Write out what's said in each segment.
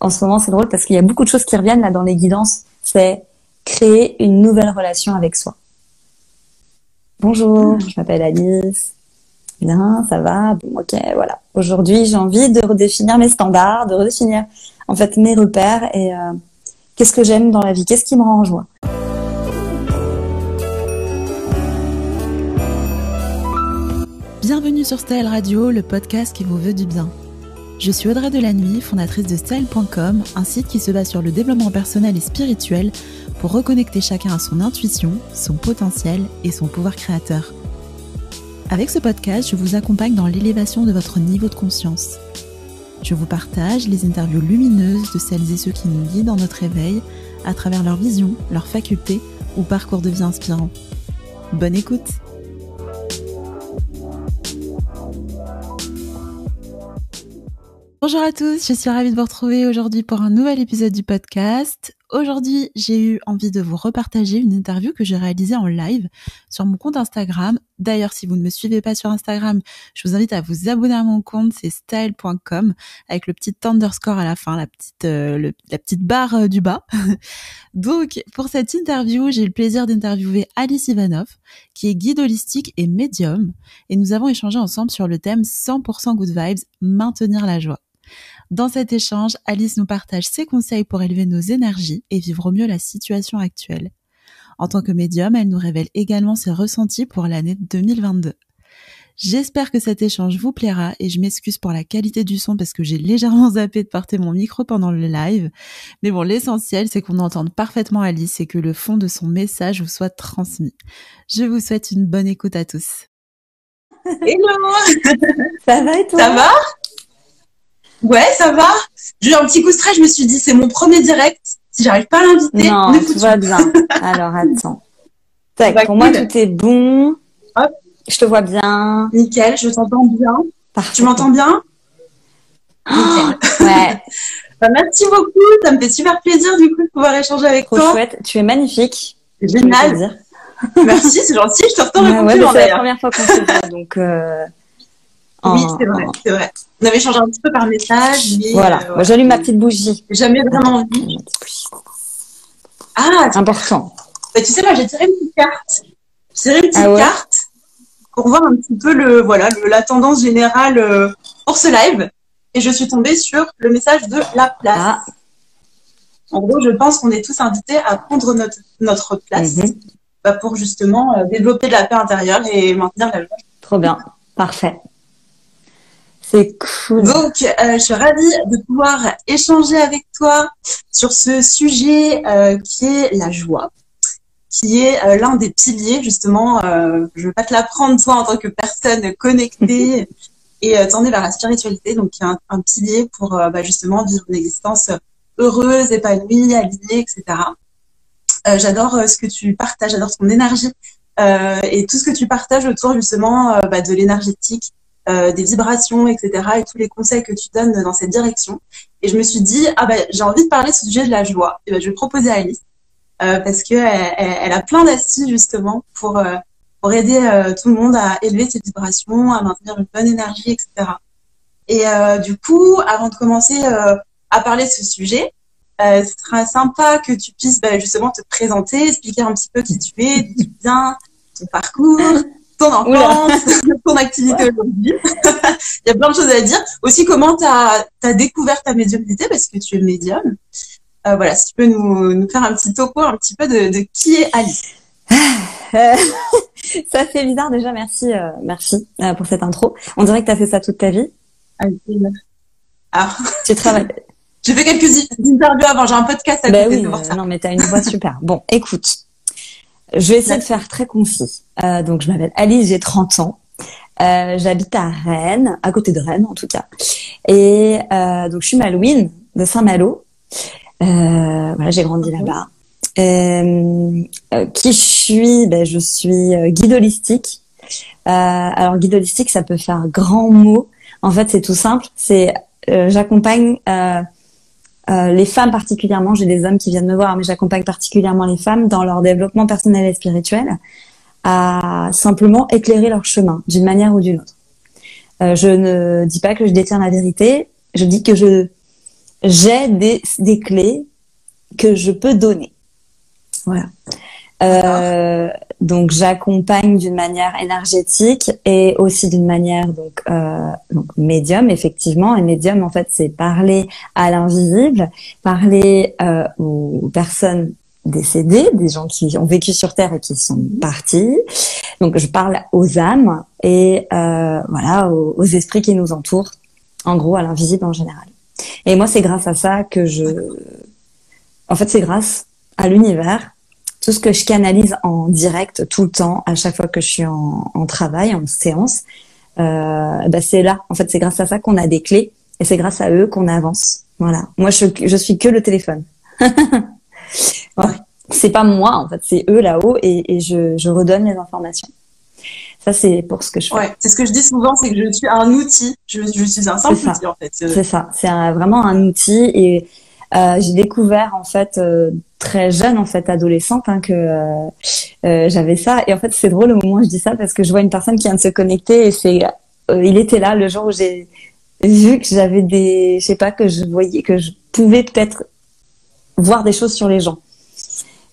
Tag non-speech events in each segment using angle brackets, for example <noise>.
en ce moment, c'est drôle parce qu'il y a beaucoup de choses qui reviennent là dans les guidances. C'est créer une nouvelle relation avec soi. Bonjour, je m'appelle Alice. Bien, ça va? Bon, ok, voilà. Aujourd'hui, j'ai envie de redéfinir mes standards, de redéfinir en fait mes repères et euh, qu'est-ce que j'aime dans la vie, qu'est-ce qui me rend en joie? Bienvenue sur Style Radio, le podcast qui vous veut du bien. Je suis Audrey Delannuy, fondatrice de Style.com, un site qui se base sur le développement personnel et spirituel pour reconnecter chacun à son intuition, son potentiel et son pouvoir créateur. Avec ce podcast, je vous accompagne dans l'élévation de votre niveau de conscience. Je vous partage les interviews lumineuses de celles et ceux qui nous guident dans notre éveil à travers leur vision, leurs facultés ou parcours de vie inspirant. Bonne écoute Bonjour à tous, je suis ravie de vous retrouver aujourd'hui pour un nouvel épisode du podcast. Aujourd'hui, j'ai eu envie de vous repartager une interview que j'ai réalisée en live sur mon compte Instagram. D'ailleurs, si vous ne me suivez pas sur Instagram, je vous invite à vous abonner à mon compte, c'est style.com avec le petit underscore à la fin, la petite euh, la petite barre euh, du bas. <laughs> Donc, pour cette interview, j'ai le plaisir d'interviewer Alice Ivanov, qui est guide holistique et médium, et nous avons échangé ensemble sur le thème 100% good vibes, maintenir la joie. Dans cet échange, Alice nous partage ses conseils pour élever nos énergies et vivre au mieux la situation actuelle. En tant que médium, elle nous révèle également ses ressentis pour l'année 2022. J'espère que cet échange vous plaira et je m'excuse pour la qualité du son parce que j'ai légèrement <laughs> zappé de porter mon micro pendant le live. Mais bon, l'essentiel, c'est qu'on entende parfaitement Alice et que le fond de son message vous soit transmis. Je vous souhaite une bonne écoute à tous. Hello <laughs> Ça va et toi? Ça va? Ouais, ça va. J'ai eu un petit coup de stress, je me suis dit, c'est mon premier direct. Si j'arrive pas à l'inviter, Non, tout va bien. <laughs> Alors, attends. Tac, Bah, pour moi, tout est bon. Hop. Je te vois bien. Nickel, je t'entends bien. Parfait. Tu m'entends bien? Nickel. Ouais, <laughs> Bah, merci beaucoup, ça me fait super plaisir du coup de pouvoir échanger avec trop toi. chouette. Tu es magnifique. Génial. Merci, c'est gentil, je te <laughs> retourne le ouais, compliment c'est la première fois qu'on se voit, donc. euh, Oui, en- c'est vrai, c'est vrai. On avait échangé un petit peu par message, mais Voilà. euh, Moi, j'allume ma petite bougie. Jamais vraiment envie. Ah, Important. Bah, tu sais, là, j'ai tiré une petite carte. J'ai tiré une petite Ah ouais carte pour voir un petit peu le, voilà, le- la tendance générale euh, pour ce live. Et je suis tombée sur le message de la place. Ah. En gros, je pense qu'on est tous invités à prendre notre, notre place Mhm. bah, pour justement euh, développer de la paix intérieure et maintenir la joie. Trop bien. Parfait. C'est cool. Donc, euh, je suis ravie de pouvoir échanger avec toi sur ce sujet euh, qui est la joie, qui est euh, l'un des piliers justement. Euh, je vais pas te l'apprendre toi en tant que personne connectée <laughs> et euh, tournée vers la spiritualité, donc qui est un, un pilier pour bah, justement vivre une existence heureuse, épanouie, alignée, etc. Euh, j'adore ce que tu partages, j'adore ton énergie euh, et tout ce que tu partages autour justement bah, de l'énergétique euh, des vibrations, etc. et tous les conseils que tu donnes dans cette direction. Et je me suis dit, ah ben, j'ai envie de parler de ce sujet de la joie. Et ben, je vais proposer à Alice euh, parce que elle, a plein d'astuces justement pour euh, pour aider euh, tout le monde à élever ses vibrations, à maintenir une bonne énergie, etc. Et euh, du coup, avant de commencer euh, à parler de ce sujet, ce sera sympa que tu puisses ben, justement te présenter, expliquer un petit peu qui tu es, d'où tu viens, ton parcours, ton enfance, <laughs> <laughs> ton activité aujourd'hui. <laughs> Il y a plein de choses à dire. Aussi, comment tu as, découvert ta médiumnité, parce que tu es médium. Euh, voilà, si tu peux nous, nous faire un petit topo, un petit peu de, de qui est Alice. Euh, ça fait bizarre déjà. Merci, euh, merci euh, pour cette intro. On dirait que tu as fait ça toute ta vie. Alors, Tu travailles. j'ai fait quelques interviews avant, j'ai un podcast à Ben côté oui, de voir ça. non, mais t'as une voix super. Bon, écoute, je vais essayer de faire très concis. Euh, donc, je m'appelle Alice, j'ai 30 ans. Euh, J'habite à Rennes, à côté de Rennes en tout cas. Et euh, donc, je suis Malouine de Saint-Malo. Euh, voilà, j'ai grandi là-bas. Euh, euh, qui je suis? Ben, Je suis guide holistique. Euh, alors, guide holistique, ça peut faire grand mot. En fait, c'est tout simple. C'est euh, j'accompagne euh, les femmes particulièrement, j'ai des hommes qui viennent me voir, mais j'accompagne particulièrement les femmes dans leur développement personnel et spirituel à simplement éclairer leur chemin d'une manière ou d'une autre. Euh, je ne dis pas que je détiens la vérité, je dis que je j'ai des, des clés que je peux donner. Voilà. Euh, donc j'accompagne d'une manière énergétique et aussi d'une manière donc, euh, donc médium effectivement. Et médium en fait c'est parler à l'invisible parler euh, aux personnes décédées des gens qui ont vécu sur terre et qui sont partis. Donc je parle aux âmes et euh, voilà aux, aux esprits qui nous entourent en gros à l'invisible en général. Et moi c'est grâce à ça que je en fait c'est grâce à l'univers tout ce que je canalise en direct tout le temps, à chaque fois que je suis en, en travail, en séance, euh, bah c'est là. En fait, c'est grâce à ça qu'on a des clés et c'est grâce à eux qu'on avance. Voilà. Moi, je, je suis que le téléphone. <laughs> ouais. C'est pas moi, en fait, c'est eux là-haut et, et je, je, redonne les informations. Ça, c'est pour ce que je fais. Ouais, c'est ce que je dis souvent, c'est que je suis un outil. Je, je suis un simple outil, en fait. C'est ça. C'est vraiment un outil et j'ai découvert en fait euh, très jeune en fait adolescente hein, que euh, euh, j'avais ça et en fait c'est drôle au moment où je dis ça parce que je vois une personne qui vient de se connecter et c'est euh, il était là le jour où j'ai vu que j'avais des je sais pas que je voyais que je pouvais peut-être voir des choses sur les gens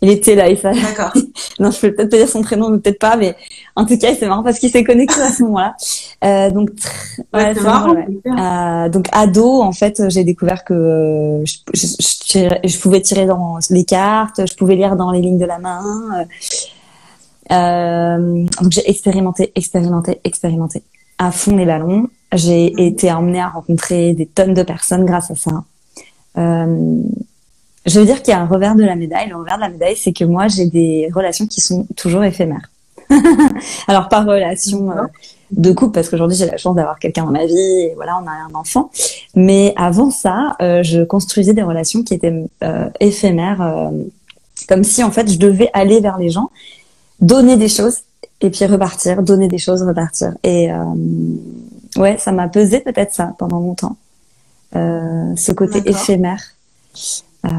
il était là et ça. D'accord. <laughs> non, je peux peut-être pas dire son prénom, mais peut-être pas, mais en tout cas, c'est marrant parce qu'il s'est connecté à ce moment-là. Euh, donc, ouais, c'est marrant. Ouais. Euh, donc, ado, en fait, j'ai découvert que euh, je, je, je, je, pouvais tirer dans les cartes, je pouvais lire dans les lignes de la main. Euh, donc, j'ai expérimenté, expérimenté, expérimenté à fond les ballons. J'ai mmh. été emmenée à rencontrer des tonnes de personnes grâce à ça. Euh, je veux dire qu'il y a un revers de la médaille. Le revers de la médaille, c'est que moi, j'ai des relations qui sont toujours éphémères. <laughs> Alors, pas relation euh, de couple, parce qu'aujourd'hui, j'ai la chance d'avoir quelqu'un dans ma vie, et voilà, on a un enfant. Mais avant ça, euh, je construisais des relations qui étaient euh, éphémères, euh, comme si, en fait, je devais aller vers les gens, donner des choses, et puis repartir, donner des choses, repartir. Et euh, ouais, ça m'a pesé peut-être ça pendant longtemps. ce côté éphémère. Euh...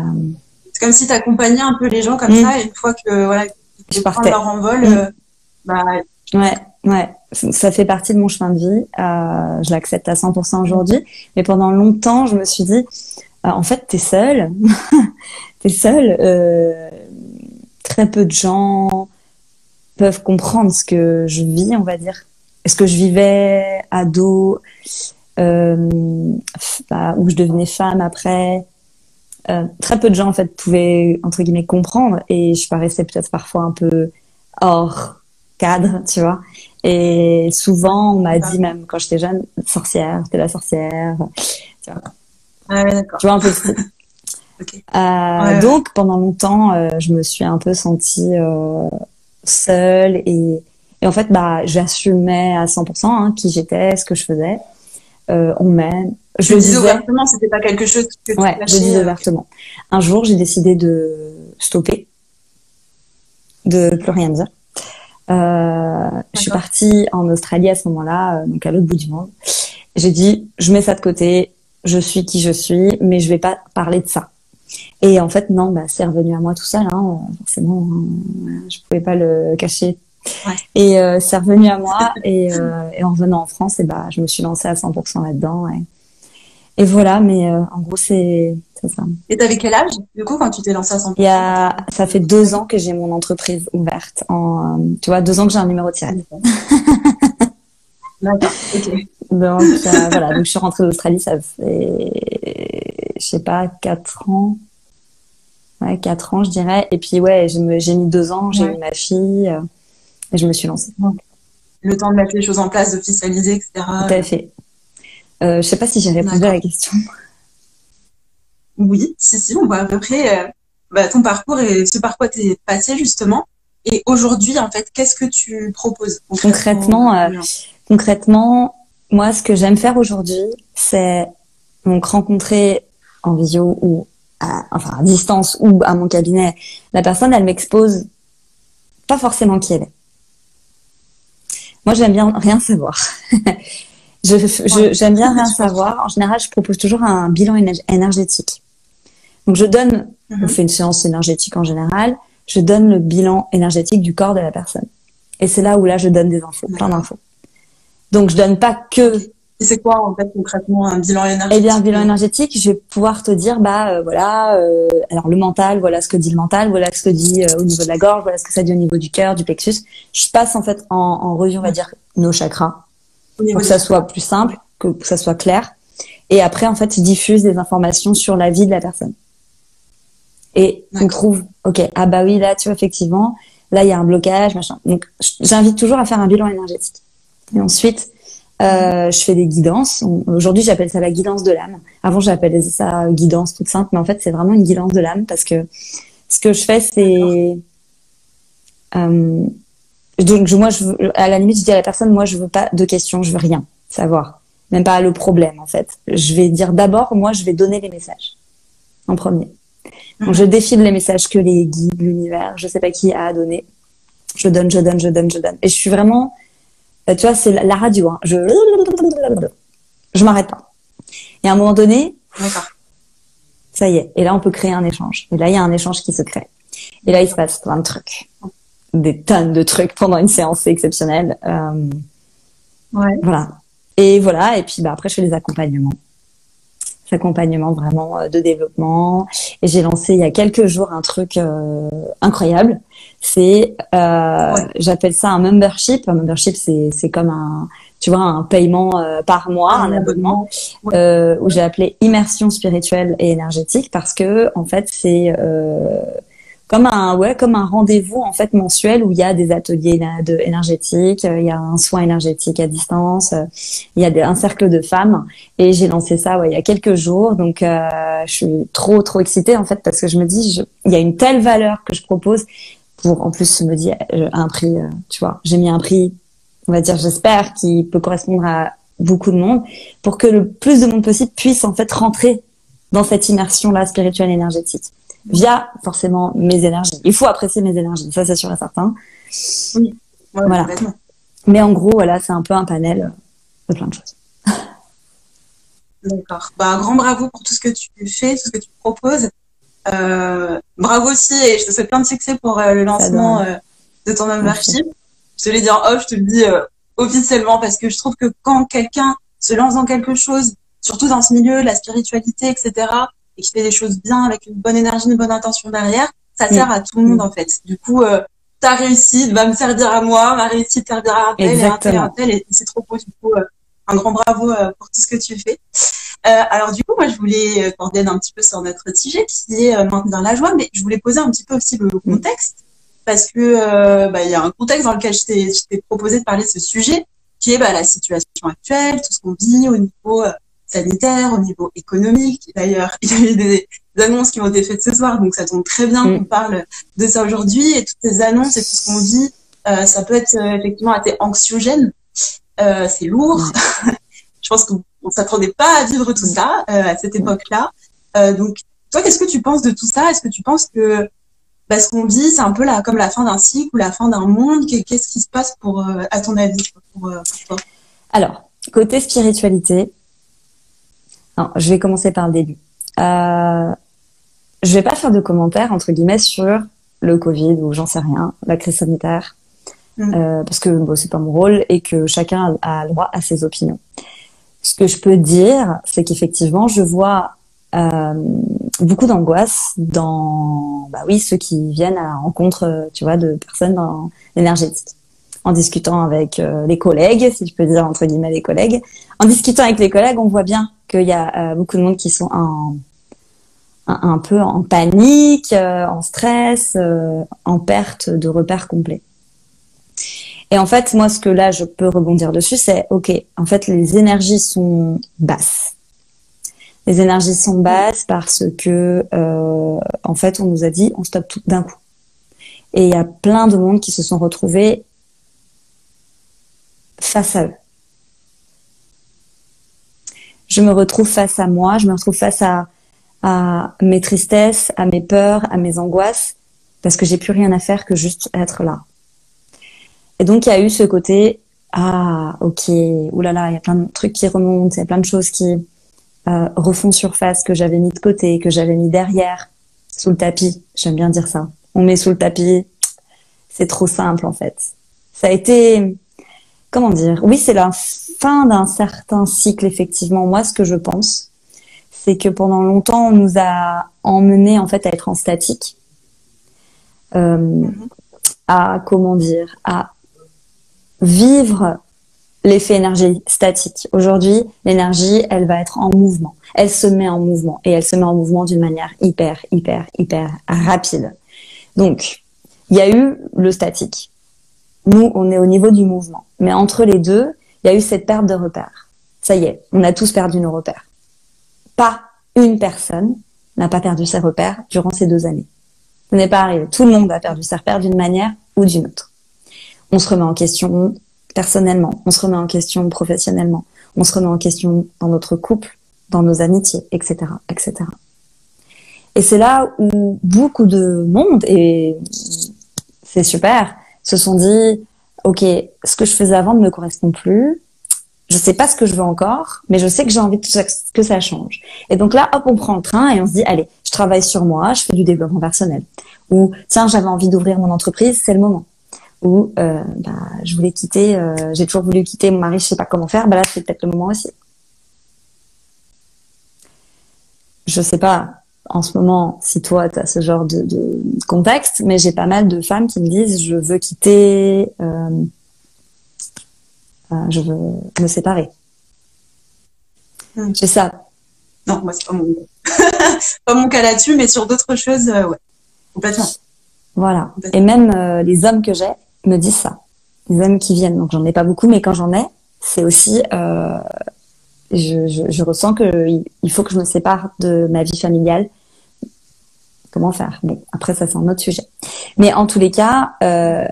C'est comme si tu accompagnais un peu les gens comme mmh. ça, et une fois que voilà, je partais leur envol, mmh. Bah... ouais, ouais, ça fait partie de mon chemin de vie. Euh, je l'accepte à 100% aujourd'hui, mais pendant longtemps, je me suis dit, euh, en fait, t'es seule, <laughs> t'es seule. Euh, très peu de gens peuvent comprendre ce que je vis, on va dire. Est-ce que je vivais ado, bah, où je devenais femme après, très peu de gens en fait pouvaient entre guillemets comprendre et je paraissais peut-être parfois un peu hors cadre, tu vois. Et souvent on m'a dit même quand j'étais jeune, sorcière, t'es la sorcière, tu vois. Ah ouais, d'accord. Tu vois un peu ce <laughs> okay. euh, ouais, donc pendant longtemps, euh, je me suis un peu sentie euh, seule et, et en fait bah j'assumais à 100% hein, qui j'étais, ce que je faisais. Euh, on m'aime, je le dis ouvertement, c'était pas quelque chose que tu Ouais, je dis ouvertement. Un jour, j'ai décidé de stopper, de plus rien dire. Euh, je suis partie en Australie à ce moment-là, euh, donc à l'autre bout du monde. J'ai dit, je mets ça de côté, je suis qui je suis, mais je vais pas parler de ça. Et en fait, non, bah, c'est revenu à moi tout seul. Hein, forcément, hein, je pouvais pas le cacher. Ouais. Et euh, c'est revenu à moi. et, euh, et, en revenant en France, et bah, je me suis lancée à 100% là-dedans. Et, et voilà, mais euh, en gros, c'est ça. Et t'avais quel âge, du coup, quand tu t'es lancée à 100% Il y a, ça fait deux ans que j'ai mon entreprise ouverte. En, tu vois, deux ans que j'ai un numéro de tirette. <laughs> D'accord, ok. Donc, euh, voilà, donc je suis rentrée d'Australie, ça fait, je sais pas, quatre ans. Ouais, quatre ans, je dirais. Et puis, ouais, j'ai mis deux ans, j'ai ouais. eu ma fille, euh, et je me suis lancée. Le temps de mettre les choses en place, d'officialiser, etc. Tout à fait. Euh, je sais pas si j'ai répondu à la question. Oui, si, si, on voit à peu près euh, bah, ton parcours et ce par quoi tu es passé justement. Et aujourd'hui, en fait, qu'est-ce que tu proposes Concrètement, euh, concrètement, moi, ce que j'aime faire aujourd'hui, c'est donc rencontrer en visio ou à, enfin à distance ou à mon cabinet, la personne, elle m'expose pas forcément qui elle est. Moi, j'aime bien rien savoir. <laughs> J'aime bien rien savoir. En général, je propose toujours un bilan énergétique. Donc, je donne, mm -hmm. on fait une séance énergétique en général, je donne le bilan énergétique du corps de la personne. Et c'est là où là, je donne des infos, plein d'infos. Donc, je donne pas que c'est quoi en fait concrètement un bilan énergétique? Eh bien, un bilan énergétique, je vais pouvoir te dire, bah euh, voilà, euh, alors le mental, voilà ce que dit le mental, voilà ce que dit euh, au niveau de la gorge, voilà ce que ça dit au niveau du cœur, du plexus. Je passe en fait en, en revue, on va dire, nos chakras, pour que ça soit plus simple, que, que ça soit clair. Et après, en fait, je diffuse des informations sur la vie de la personne. Et on trouve, ok, ah bah oui, là, tu vois, effectivement, là, il y a un blocage, machin. Donc, j'invite toujours à faire un bilan énergétique. Et ensuite, euh, je fais des guidances. Aujourd'hui, j'appelle ça la guidance de l'âme. Avant, j'appelais ça guidance toute simple, mais en fait, c'est vraiment une guidance de l'âme parce que ce que je fais, c'est euh, donc moi, je à la limite, je dis à la personne, moi, je veux pas de questions, je veux rien savoir, même pas le problème en fait. Je vais dire d'abord, moi, je vais donner les messages en premier. Donc, je défile les messages que les guides, l'univers, je sais pas qui a à donner. Je donne, je donne, je donne, je donne. Et je suis vraiment euh, tu vois, c'est la radio. Hein. Je je m'arrête pas. Et à un moment donné, ça y est. Et là, on peut créer un échange. Et là, il y a un échange qui se crée. Et là, il se passe plein de trucs, des tonnes de trucs pendant une séance, c'est exceptionnel. Euh, ouais. Voilà. Et voilà. Et puis, bah après, je fais les accompagnements accompagnement vraiment euh, de développement. Et j'ai lancé il y a quelques jours un truc euh, incroyable. C'est, euh, j'appelle ça un membership. Un membership, c'est c'est comme un, tu vois, un paiement euh, par mois, un, abonnement, euh, où j'ai appelé immersion spirituelle et énergétique parce que en fait c'est comme un ouais comme un rendez-vous en fait mensuel où il y a des ateliers de énergétiques, il y a un soin énergétique à distance, il y a un cercle de femmes. Et j'ai lancé ça ouais, il y a quelques jours. Donc euh, je suis trop trop excitée en fait parce que je me dis je, il y a une telle valeur que je propose pour en plus je me dis euh, un prix euh, tu vois j'ai mis un prix on va dire j'espère qui peut correspondre à beaucoup de monde pour que le plus de monde possible puisse en fait rentrer dans cette immersion là spirituelle énergétique via forcément mes énergies. Il faut apprécier mes énergies, ça c'est sûr et certain. Oui. voilà. Mais en gros, voilà, c'est un peu un panel de plein de choses. D'accord. Bah, un grand bravo pour tout ce que tu fais, tout ce que tu proposes. Euh, bravo aussi et je te souhaite plein de succès pour euh, le lancement euh, de ton membership. Je te l'ai dit en off, je te le dis officiellement parce que je trouve que quand quelqu'un se lance dans quelque chose, surtout dans ce milieu, la spiritualité, etc., et qui fait des choses bien avec une bonne énergie, une bonne intention derrière, ça sert à tout le monde en fait. Du coup, euh, ta réussite va me servir à moi, ma réussite servira à tel et un tel et un tel, et c'est trop beau. Du coup, euh, un grand bravo euh, pour tout ce que tu fais. Alors du coup, moi, je voulais aborder un petit peu sur notre sujet qui est maintenir la joie, mais je voulais poser un petit peu aussi le contexte parce que bah, il y a un contexte dans lequel je t'ai proposé de parler de ce sujet, qui est bah, la situation actuelle, tout ce qu'on vit au niveau sanitaire, au niveau économique. D'ailleurs, <laughs> il y a eu des, annonces qui ont été faites ce soir, donc ça tombe très bien mm. qu'on parle de ça aujourd'hui. Et toutes ces annonces et tout ce qu'on dit, euh, ça peut être euh, effectivement assez anxiogène. Euh, c'est lourd. Mm. <laughs> Je pense qu'on ne s'attendait pas à vivre tout ça euh, à cette époque-là. Euh, donc, toi, qu'est-ce que tu penses de tout ça? Est-ce que tu penses que bah, ce qu'on vit, c'est un peu la, comme la fin d'un cycle ou la fin d'un monde? Qu'est-ce qui se passe pour, à ton avis, pour, pour toi? Alors, côté spiritualité, je vais commencer par le début. Euh, je vais pas faire de commentaires entre guillemets sur le Covid ou j'en sais rien, la crise sanitaire, mm. euh, parce que bon, c'est pas mon rôle et que chacun a, le droit à ses opinions. Ce que je peux dire, c'est qu'effectivement, je vois euh, beaucoup d'angoisse dans, bah oui, ceux qui viennent à la rencontre, tu vois, de personnes dans l'énergétique en discutant avec euh, les collègues, si je peux dire entre guillemets les collègues. En discutant avec les collègues, on voit bien qu'il y a euh, beaucoup de monde qui sont un, peu en panique, euh, en stress, en perte de repères complets. Et en fait, moi, ce que là, je peux rebondir dessus, c'est, OK, en fait, les énergies sont basses. Les énergies sont basses parce que, en fait, on nous a dit, on stoppe tout d'un coup. Et il y a plein de monde qui se sont retrouvés face à eux. Je me retrouve face à moi, je me retrouve face à, à mes tristesses, à mes peurs, à mes angoisses, parce que j'ai plus rien à faire que juste être là. Et donc il y a eu ce côté ah ok oulala il y a plein de trucs qui remontent, il y a plein de choses qui euh, refont surface que j'avais mis de côté, que j'avais mis derrière, sous le tapis. J'aime bien dire ça. On met sous le tapis, c'est trop simple en fait. Ça a été comment dire? Oui, c'est la fin d'un certain cycle, effectivement. Moi, ce que je pense, c'est que pendant longtemps, on nous a emmenés en fait à être en statique, euh, à comment dire, à vivre l'effet énergie statique. Aujourd'hui, l'énergie, elle va être en mouvement. Elle se met en mouvement et elle se met en mouvement d'une manière hyper, hyper, hyper rapide. Donc, il y a eu le statique. Nous, on est au niveau du mouvement. Mais entre les deux, il y a eu cette perte de repères. Ça y est, on a tous perdu nos repères. Pas une personne n'a pas perdu ses repères durant ces deux années. Ce n'est pas arrivé. Tout le monde a perdu ses repères d'une manière ou d'une autre. On se remet en question personnellement, on se remet en question professionnellement, on se remet en question dans notre couple, dans nos amitiés, etc., etc. Et c'est là où beaucoup de monde, et c'est super, se sont dit, OK, ce que je faisais avant ne me correspond plus. Je sais pas ce que je veux encore, mais je sais que j'ai envie que ça change. Et donc là, hop, on prend le train et on se dit, allez, je travaille sur moi, je fais du développement personnel. Ou, tiens, j'avais envie d'ouvrir mon entreprise, c'est le moment. Ou, euh, bah, je voulais quitter, euh, j'ai toujours voulu quitter mon mari, je sais pas comment faire, bah là, c'est peut-être le moment aussi. Je sais pas, en ce moment si toi tu as ce genre de, de contexte, mais j'ai pas mal de femmes qui me disent je veux quitter, euh, euh, je veux me séparer. C'est ça. Non, moi c'est pas mon <laughs> pas mon cas là-dessus, mais sur d'autres choses, euh, ouais, complètement. Voilà. Et même euh, les hommes que j'ai me disent ça. Les hommes qui viennent, donc j'en ai pas beaucoup, mais quand j'en ai, c'est aussi euh, je, je, je, ressens que il faut que je me sépare de ma vie familiale Comment faire? Bon, après ça c'est un autre sujet. Mais en tous les cas, euh,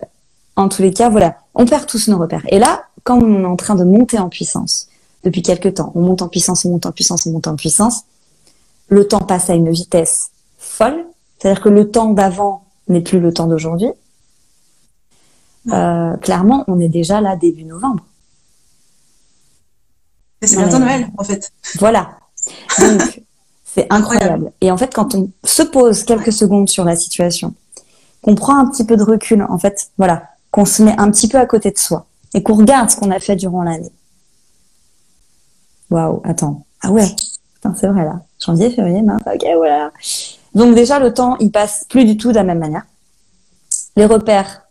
en tous les cas, voilà, on perd tous nos repères. Et là, quand on est en train de monter en puissance depuis quelques temps, on monte en puissance, on monte en puissance, on monte en puissance. Le temps passe à une vitesse folle. C'est-à-dire que le temps d'avant n'est plus le temps d'aujourd'hui. Euh, clairement, on est déjà là début novembre. C'est bientôt Noël, en fait. Voilà. Donc, <laughs> c'est incroyable. Et en fait, quand on se pose quelques secondes sur la situation, qu'on prend un petit peu de recul, en fait, voilà, qu'on se met un petit peu à côté de soi et qu'on regarde ce qu'on a fait durant l'année. Waouh, attends. Ah ouais, c'est vrai là. Janvier, février, mars, ok, voilà. Donc déjà, le temps, il passe plus du tout de la même manière. Les repères.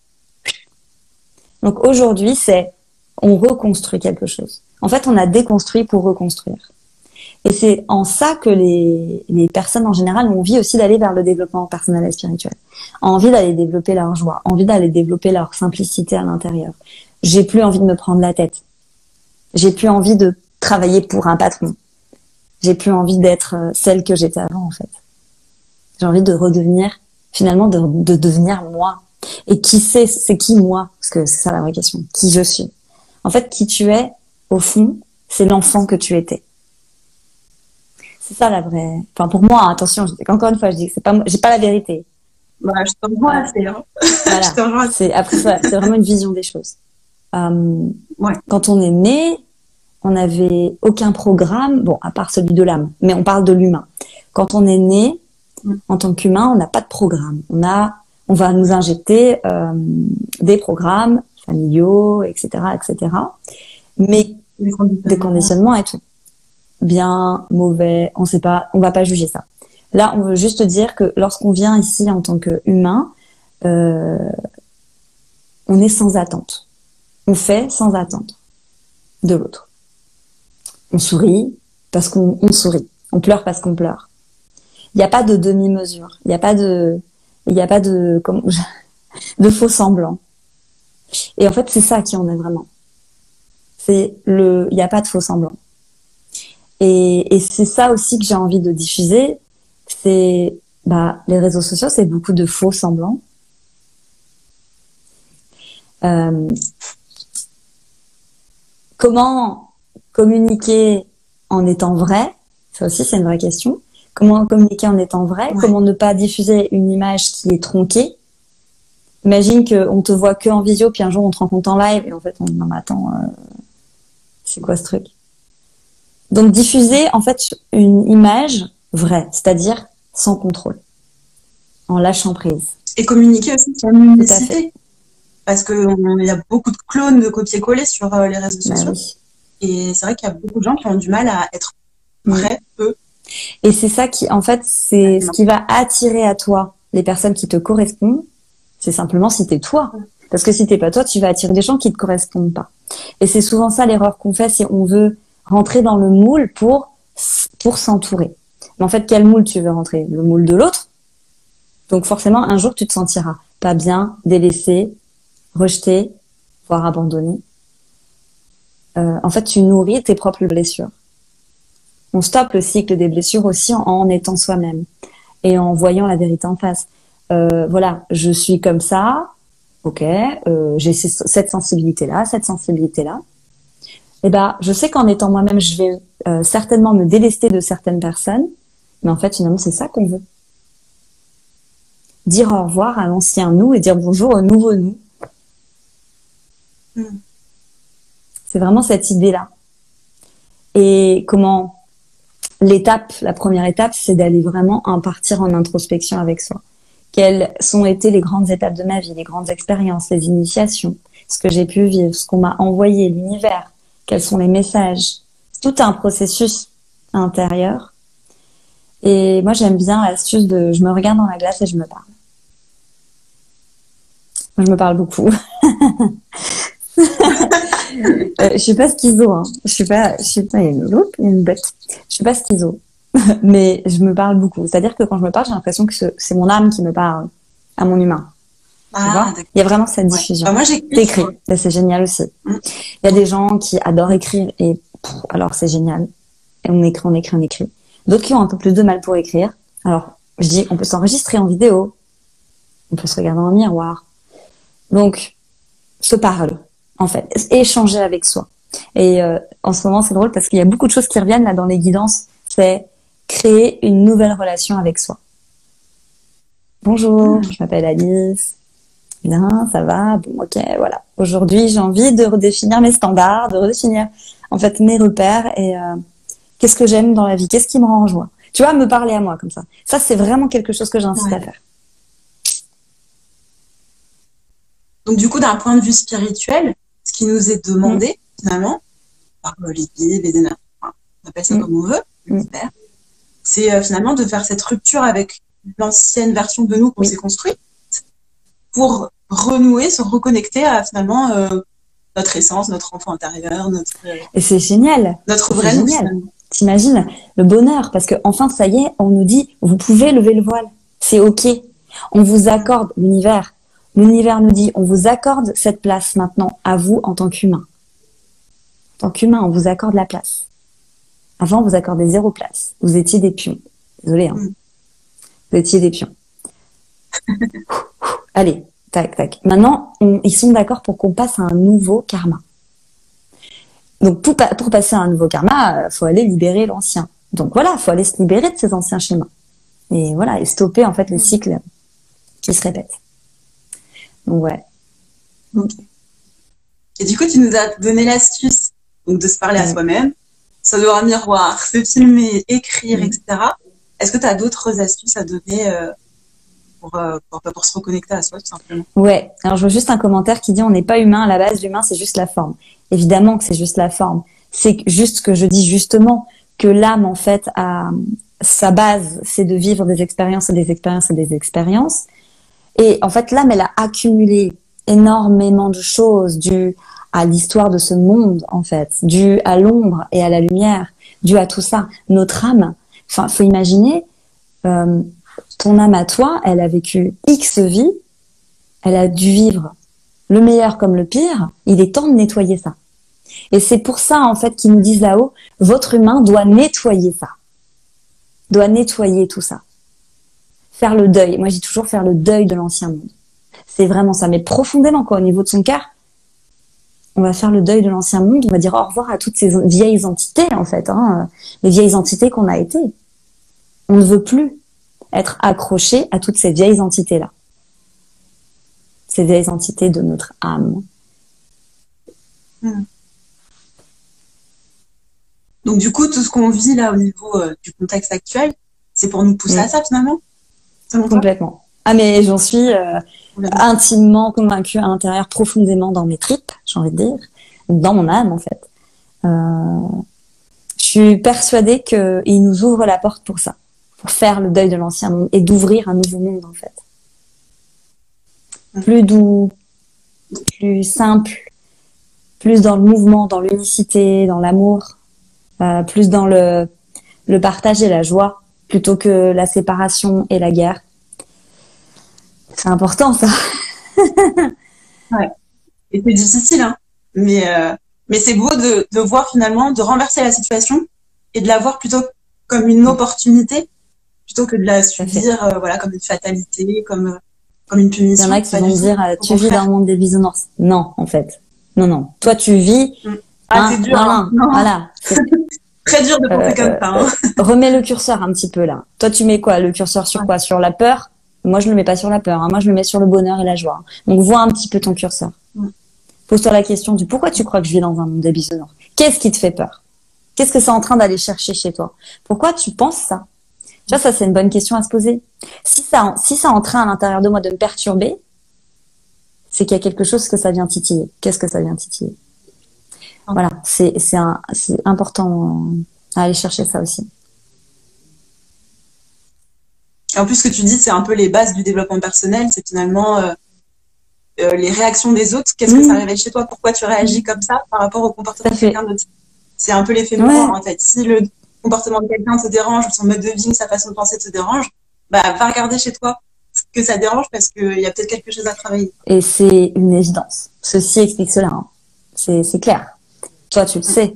Donc aujourd'hui, c'est on reconstruit quelque chose. En fait, on a déconstruit pour reconstruire. Et c'est en ça que les, personnes en général ont envie aussi d'aller vers le développement personnel et spirituel. Envie d'aller développer leur joie, envie d'aller développer leur simplicité à l'intérieur. J'ai plus envie de me prendre la tête. J'ai plus envie de travailler pour un patron. J'ai plus envie d'être euh, celle que j'étais avant, en fait. J'ai envie de redevenir, finalement, de, de devenir moi. Et qui c'est, c'est qui moi? Parce que c'est ça la vraie question. Qui je suis? En fait, qui tu es, au fond, c'est l'enfant que tu étais. C'est ça la vraie. Enfin, pour moi, attention, encore une fois, je dis que c'est pas, j'ai pas la vérité. <laughs> Voilà, je te rejoins assez. Hein. Voilà. c'est après c'est vraiment une vision des choses. Euh, ouais. Quand on est né, on n'avait aucun programme, bon, à part celui de l'âme, mais on parle de l'humain. Quand on est né, mm. en tant qu'humain, on n'a pas de programme. On a, on va nous injecter euh, des programmes familiaux, etc., etc. Mais des conditionnements et tout bien, mauvais, on sait pas, on va pas juger ça. Là, on veut juste dire que lorsqu'on vient ici en tant qu'humain, euh, on est sans attente. On fait sans attendre de l'autre. On sourit parce qu'on sourit. On pleure parce qu'on pleure. Il n'y a pas de demi-mesure. Il n'y a pas de, il a pas de, <laughs> de faux semblants. Et en fait, c'est ça qui en est vraiment. C'est le, il n'y a pas de faux semblants. Et, et c'est ça aussi que j'ai envie de diffuser. C'est bah, les réseaux sociaux, c'est beaucoup de faux semblants. Euh, comment communiquer en étant vrai? Ça aussi, c'est une vraie question. Comment communiquer en étant vrai? Comment ne pas diffuser une image qui est tronquée? Imagine qu'on te voit que en visio, puis un jour on te rencontre en live et en fait on dit non mais attends, euh, c'est quoi ce truc? Donc diffuser en fait une image vraie, c'est-à-dire sans contrôle, en lâchant prise. Et communiquer aussi sur l'unicité. parce qu'il y a beaucoup de clones de copier-coller sur euh, les réseaux Bah sociaux. oui. Et c'est vrai qu'il y a beaucoup de gens qui ont du mal à être Mm. prêts, eux. Et c'est ça qui, en fait, c'est ce qui va attirer à toi les personnes qui te correspondent. C'est simplement si t'es toi. Parce que si t'es pas toi, tu vas attirer des gens qui te correspondent pas. Et c'est souvent ça l'erreur qu'on fait, c'est on veut rentrer dans le moule pour pour s'entourer. Mais en fait, quel moule tu veux rentrer? Le moule de l'autre? Donc forcément, un jour, tu te sentiras pas bien, délaissé, rejeté, voire abandonné. Euh, en fait, tu nourris tes propres blessures. On stoppe le cycle des blessures aussi en, en étant soi-même et en voyant la vérité en face. Euh, voilà, je suis comme ça, ok, euh, j'ai ce- cette sensibilité-là, cette sensibilité-là. Et ben, je sais qu'en étant moi-même, je vais euh, certainement me délester de certaines personnes, mais en fait, finalement, c'est ça qu'on veut. Dire au revoir à l'ancien nous et dire bonjour au nouveau nous. Mm. C'est vraiment cette idée-là. Et comment l'étape, la première étape, c'est d'aller vraiment en partir en introspection avec soi. Quelles sont été les grandes étapes de ma vie, les grandes expériences, les initiations, ce que j'ai pu vivre, ce qu'on m'a envoyé, l'univers, quels sont les messages. C'est tout un processus intérieur. Et moi, j'aime bien l'astuce de je me regarde dans la glace et je me parle. Moi, je me parle beaucoup. <laughs> Euh, je suis pas schizo, hein. Je suis pas, je suis pas une loupe, une bête. Je suis pas schizo, <laughs> mais je me parle beaucoup. C'est-à-dire que quand je me parle, j'ai l'impression que ce- c'est mon âme qui me parle à mon humain. Ah. Il y a vraiment cette Ouais. diffusion. Bah, moi, j'écris. Et c'est génial aussi. Mm. Il y a des gens qui adorent écrire et pff, alors c'est génial. Et on écrit, on écrit, on écrit. D'autres qui ont un peu plus de mal pour écrire. Alors, je dis, on peut s'enregistrer en vidéo. On peut se regarder dans le miroir. Donc, se parle, en fait. Échanger avec soi. Et euh, en ce moment, c'est drôle parce qu'il y a beaucoup de choses qui reviennent là dans les guidances. C'est créer une nouvelle relation avec soi. Bonjour, je m'appelle Alice. Bien, ça va. Bon, ok, voilà. Aujourd'hui, j'ai envie de redéfinir mes standards, de redéfinir en fait mes repères et euh, qu'est-ce que j'aime dans la vie, qu'est-ce qui me rend en joie. Tu vois, me parler à moi comme ça. Ça, c'est vraiment quelque chose que j'incite Ouais. à faire. Donc, du coup, d'un point de vue spirituel, ce qui nous est demandé, Mm. finalement, par euh, les guides, les énergies, enfin, on appelle ça Mm. comme on veut, Mm. c'est euh, finalement de faire cette rupture avec l'ancienne version de nous qu'on Oui. s'est construite pour renouer, se reconnecter à finalement euh, notre essence, notre enfant intérieur, notre, Et c'est génial. notre vrai génial. T'imagines le bonheur? Parce que enfin ça y est, on nous dit vous pouvez lever le voile, c'est ok. On vous accorde l'univers. L'univers nous dit on vous accorde cette place maintenant à vous en tant qu'humain. En tant qu'humain, on vous accorde la place. Avant, on vous accordait zéro place. Vous étiez des pions. Désolé, hein. Mm. Vous étiez des pions. <laughs> Allez, tac, tac. Maintenant, on- ils sont d'accord pour qu'on passe à un nouveau karma. Donc pour, pa- pour passer à un nouveau karma, euh, faut aller libérer l'ancien. Donc voilà, faut aller se libérer de ces anciens schémas. Et voilà, et stopper en fait les cycles qui se répètent. Donc ouais. Et du coup, tu nous as donné l'astuce donc de se parler à soi-même, se devant un miroir, se filmer, écrire, Mm. etc. Est-ce que tu as d'autres astuces à donner euh, pour, euh, pour, se reconnecter à soi, tout simplement Ouais. Alors je vois juste un commentaire qui dit on n'est pas humain à la base, l'humain c'est juste la forme. Évidemment que c'est juste la forme. C'est juste que je dis justement que l'âme en fait a sa base, c'est de vivre des expériences et des expériences et des expériences. Et en fait l'âme elle a accumulé énormément de choses dues à l'histoire de ce monde en fait, dues à l'ombre et à la lumière, dues à tout ça. Notre âme, enfin faut imaginer euh, ton âme à toi, elle a vécu X vies elle a dû vivre le meilleur comme le pire, il est temps de nettoyer ça. Et c'est pour ça, en fait, qu'ils nous disent là-haut, votre humain doit nettoyer ça. Doit nettoyer tout ça. Faire le deuil. Moi, dis toujours faire le deuil de l'ancien monde. C'est vraiment ça. Mais profondément, quoi, au niveau de son cœur, on va faire le deuil de l'ancien monde. On va dire au revoir à toutes ces vieilles entités, en fait, hein, les vieilles entités qu'on a été. On ne veut plus être accroché à toutes ces vieilles entités-là. Ces vieilles entités de notre âme. Donc, du coup, tout ce qu'on vit là au niveau euh, du contexte actuel, c'est pour nous pousser à ça, finalement? Complètement. Ah mais j'en suis euh, intimement convaincue à l'intérieur, profondément dans mes tripes, j'ai envie de dire, dans mon âme en fait. Euh, je suis persuadée qu'il nous ouvre la porte pour ça, pour faire le deuil de l'ancien monde et d'ouvrir un nouveau monde en fait. Plus doux, plus simple, plus dans le mouvement, dans l'unicité, dans l'amour, euh, plus dans le, le partage et la joie, plutôt que la séparation et la guerre. C'est important ça. <laughs> ouais. Et c'est difficile, hein. Mais euh, mais c'est beau de, de voir finalement de renverser la situation et de la voir plutôt comme une opportunité plutôt que de la subir euh, voilà comme une fatalité, comme comme une punition. Il y en a qui vont dire euh, tu vis dans le monde des bisounours. Non, en fait. Non non. Toi tu vis mm. Ah, c'est dur. Hein. Voilà. <laughs> Très dur de penser comme ça. Hein. remets le curseur un petit peu là. Toi, tu mets quoi? Le curseur sur quoi? Sur la peur? Moi, je le mets pas sur la peur. Hein. Moi, je le mets sur le bonheur et la joie. Donc, vois un petit peu ton curseur. Pose-toi la question du pourquoi tu crois que je vis dans un monde bisounours? Qu'est-ce qui te fait peur? Qu'est-ce que c'est en train d'aller chercher chez toi? Pourquoi tu penses ça? Tu vois, ça, c'est une bonne question à se poser. Si ça, si ça est en train à l'intérieur de moi de me perturber, c'est qu'il y a quelque chose que ça vient titiller. Qu'est-ce que ça vient titiller? Voilà, c'est important à aller chercher ça aussi. en plus, ce que tu dis, c'est un peu les bases du développement personnel. C'est finalement euh, euh, les réactions des autres. Qu'est-ce que ça mmh. réveille chez toi? Pourquoi tu réagis comme ça par rapport au comportement de quelqu'un d'autre? C'est un peu l'effet miroir, en fait. Si le comportement de quelqu'un te dérange, son mode de vie, sa façon de penser te dérange, bah, va regarder chez toi ce que ça dérange parce qu'il y a peut-être quelque chose à travailler. Et c'est une évidence. Ceci explique cela. Hein. C'est clair. Toi, tu le sais.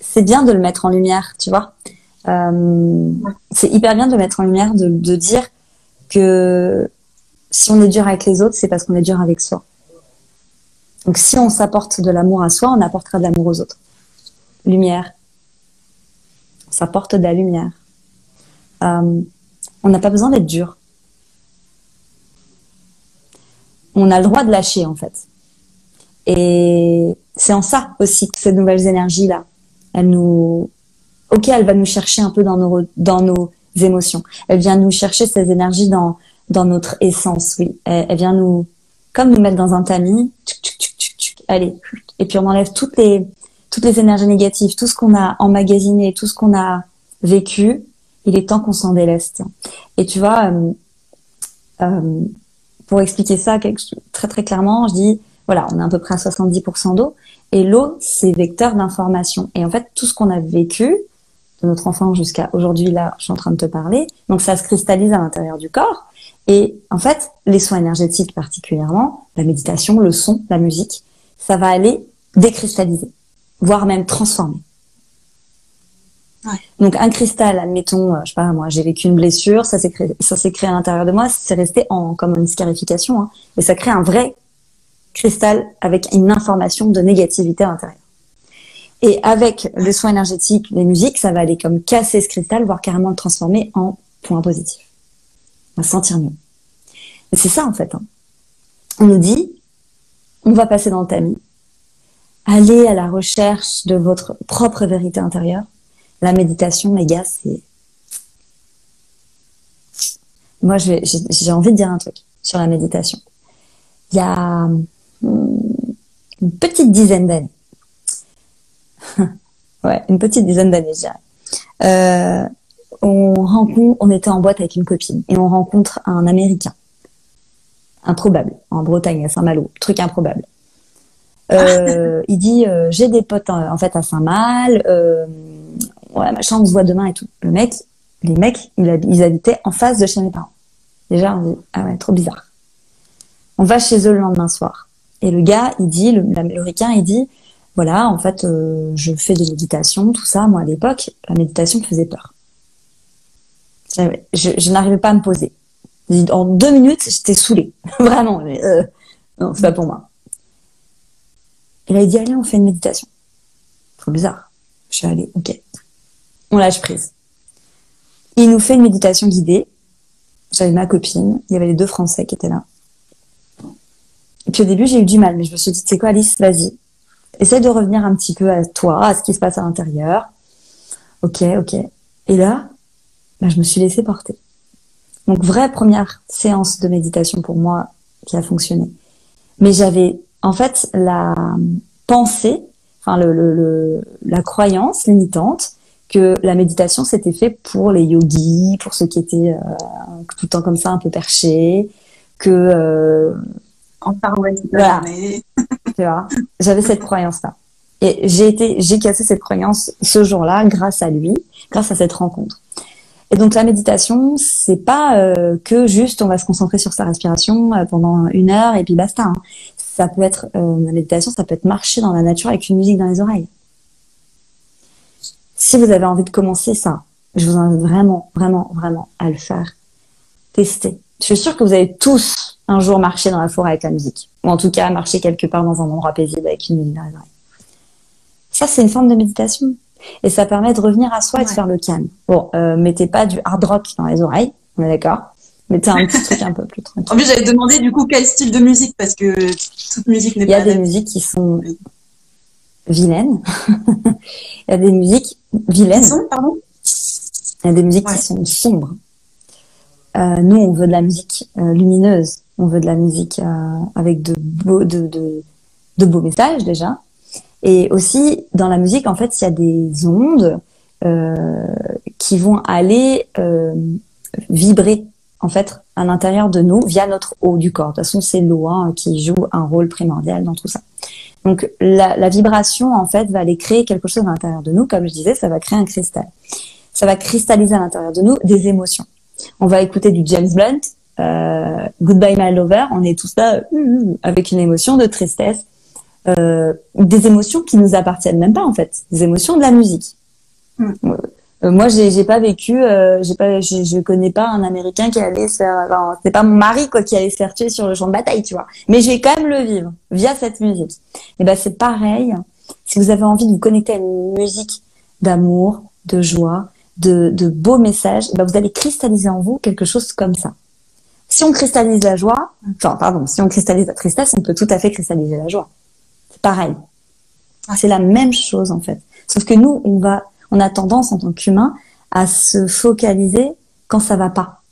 C'est bien de le mettre en lumière, tu vois. Euh, c'est hyper bien de le mettre en lumière, de, de dire que si on est dur avec les autres, c'est parce qu'on est dur avec soi. Donc si on s'apporte de l'amour à soi, on apportera de l'amour aux autres. Lumière. On s'apporte de la lumière. Euh, on n'a pas besoin d'être dur. On a le droit de lâcher en fait. Et c'est en ça aussi que ces nouvelles énergies-là, elle nous, ok, elle va nous chercher un peu dans nos, dans nos émotions. Elle vient nous chercher ces énergies dans, dans notre essence, oui. Elle, vient nous, comme nous mettre dans un tamis, allez, et puis on enlève toutes les, toutes les énergies négatives, tout ce qu'on a emmagasiné, tout ce qu'on a vécu, il est temps qu'on s'en déleste. Et tu vois, euh, euh, pour expliquer ça très très clairement, je dis, voilà, on est à peu près à 70% d'eau. Et l'eau, c'est vecteur d'information. Et en fait, tout ce qu'on a vécu, de notre enfant jusqu'à aujourd'hui, là, je suis en train de te parler, donc ça se cristallise à l'intérieur du corps. Et en fait, les soins énergétiques particulièrement, la méditation, le son, la musique, ça va aller décristalliser, voire même transformer. Donc un cristal, admettons, euh, je sais pas moi, j'ai vécu une blessure, ça s'est créé, ça s'est créé à l'intérieur de moi, c'est resté en comme une scarification, hein, et ça crée un vrai cristal avec une information de négativité à l'intérieur. Et avec le soin énergétique, les musiques, ça va aller comme casser ce cristal, voire carrément le transformer en point positif. On va se sentir mieux. Et c'est ça en fait. Hein. On nous dit, on va passer dans le tamis. Allez à la recherche de votre propre vérité intérieure. La méditation, les gars, c'est... Moi, j'ai envie de dire un truc sur la méditation. Il y a une petite dizaine d'années. <laughs> ouais, une petite dizaine d'années, je dirais. Euh, on rencontre, on était en boîte avec une copine et on rencontre un Américain, improbable, en Bretagne à Saint-Malo, truc improbable. Euh, il dit euh, j'ai des potes en, fait à Saint-Mal, euh, ouais machin, on se voit demain et tout. Le mec, les mecs, ils, habitaient en face de chez mes parents. Déjà on dit ah ouais trop bizarre. On va chez eux le lendemain soir. Et le gars, il dit, l'américain, il dit, voilà, en fait, euh, je fais des méditations, tout ça. Moi, à l'époque, la méditation me faisait peur. Je, n'arrivais pas à me poser. En deux minutes, j'étais saoulée. <laughs> Vraiment. Euh, non, c'est pas pour moi. Il dit, allez, on fait une méditation. Trop bizarre. Je suis allée, ok. On lâche prise. Il nous fait une méditation guidée. J'avais ma copine. Il y avait les deux Français qui étaient là. Et puis au début, j'ai eu du mal, mais je me suis dit, c'est quoi Alice, vas-y. Essaye de revenir un petit peu à toi, à ce qui se passe à l'intérieur. Ok, ok. Et là, bah, je me suis laissée porter. Donc vraie première séance de méditation pour moi qui a fonctionné. Mais j'avais en fait la pensée, enfin le, le, la croyance limitante que la méditation c'était fait pour les yogis, pour ceux qui étaient euh, tout le temps comme ça un peu perchés, que euh, en parouette voilà. <laughs> tu vois, j'avais cette croyance là. Et j'ai été, j'ai cassé cette croyance ce jour-là grâce à lui, grâce à cette rencontre. Et donc la méditation, c'est pas euh, que juste on va se concentrer sur sa respiration euh, pendant une heure et puis basta. Hein. Ça peut être euh, la méditation, ça peut être marcher dans la nature avec une musique dans les oreilles. Si vous avez envie de commencer ça, je vous invite vraiment, vraiment, vraiment à le faire. Tester. Je suis sûre que vous avez tous un jour marché dans la forêt avec la musique, ou en tout cas marcher quelque part dans un endroit paisible avec une musique dans les oreilles. Ça, c'est une forme de méditation. Et ça permet de revenir à soi et de faire le calme. Bon, euh, mettez pas du hard rock dans les oreilles, on est d'accord? Mettez un <laughs> petit truc un peu plus tranquille. En plus, j'avais demandé du coup quel style de musique parce que toute musique n'est pas. <laughs> Il y a des musiques qui sont vilaines. Il y a des musiques vilaines. Sont, pardon? Il y a des musiques qui sont sombres. Euh, nous, on veut de la musique euh, lumineuse. On veut de la musique euh, avec de beaux, de, de, de beaux messages déjà et aussi, dans la musique, en fait, il y a des ondes euh, qui vont aller euh, vibrer, en fait, à l'intérieur de nous via notre haut du corps. De toute façon, c'est l'eau hein, qui joue un rôle primordial dans tout ça. Donc, la, la, vibration, en fait, va aller créer quelque chose à l'intérieur de nous. Comme je disais, ça va créer un cristal. Ça va cristalliser à l'intérieur de nous des émotions. On va écouter du James Blunt, euh, Goodbye My Lover. On est tous là euh, avec une émotion de tristesse, euh, des émotions qui nous appartiennent même pas en fait, des émotions de la musique. Mm. Euh, moi, j'ai, j'ai pas vécu, euh, j'ai pas, je connais pas un Américain qui allait se faire, enfin, c'est pas mon mari quoi qui allait se faire tuer sur le champ de bataille, tu vois. Mais je vais quand même le vivre via cette musique. Et ben c'est pareil. Si vous avez envie de vous connecter à une musique d'amour, de joie, de, de beaux messages, ben vous allez cristalliser en vous quelque chose comme ça. Si on cristallise la joie, enfin pardon, si on cristallise la tristesse, on peut tout à fait cristalliser la joie pareil. C'est la même chose en fait. Sauf que nous, on va, on a tendance en tant qu'humain à se focaliser quand ça va pas.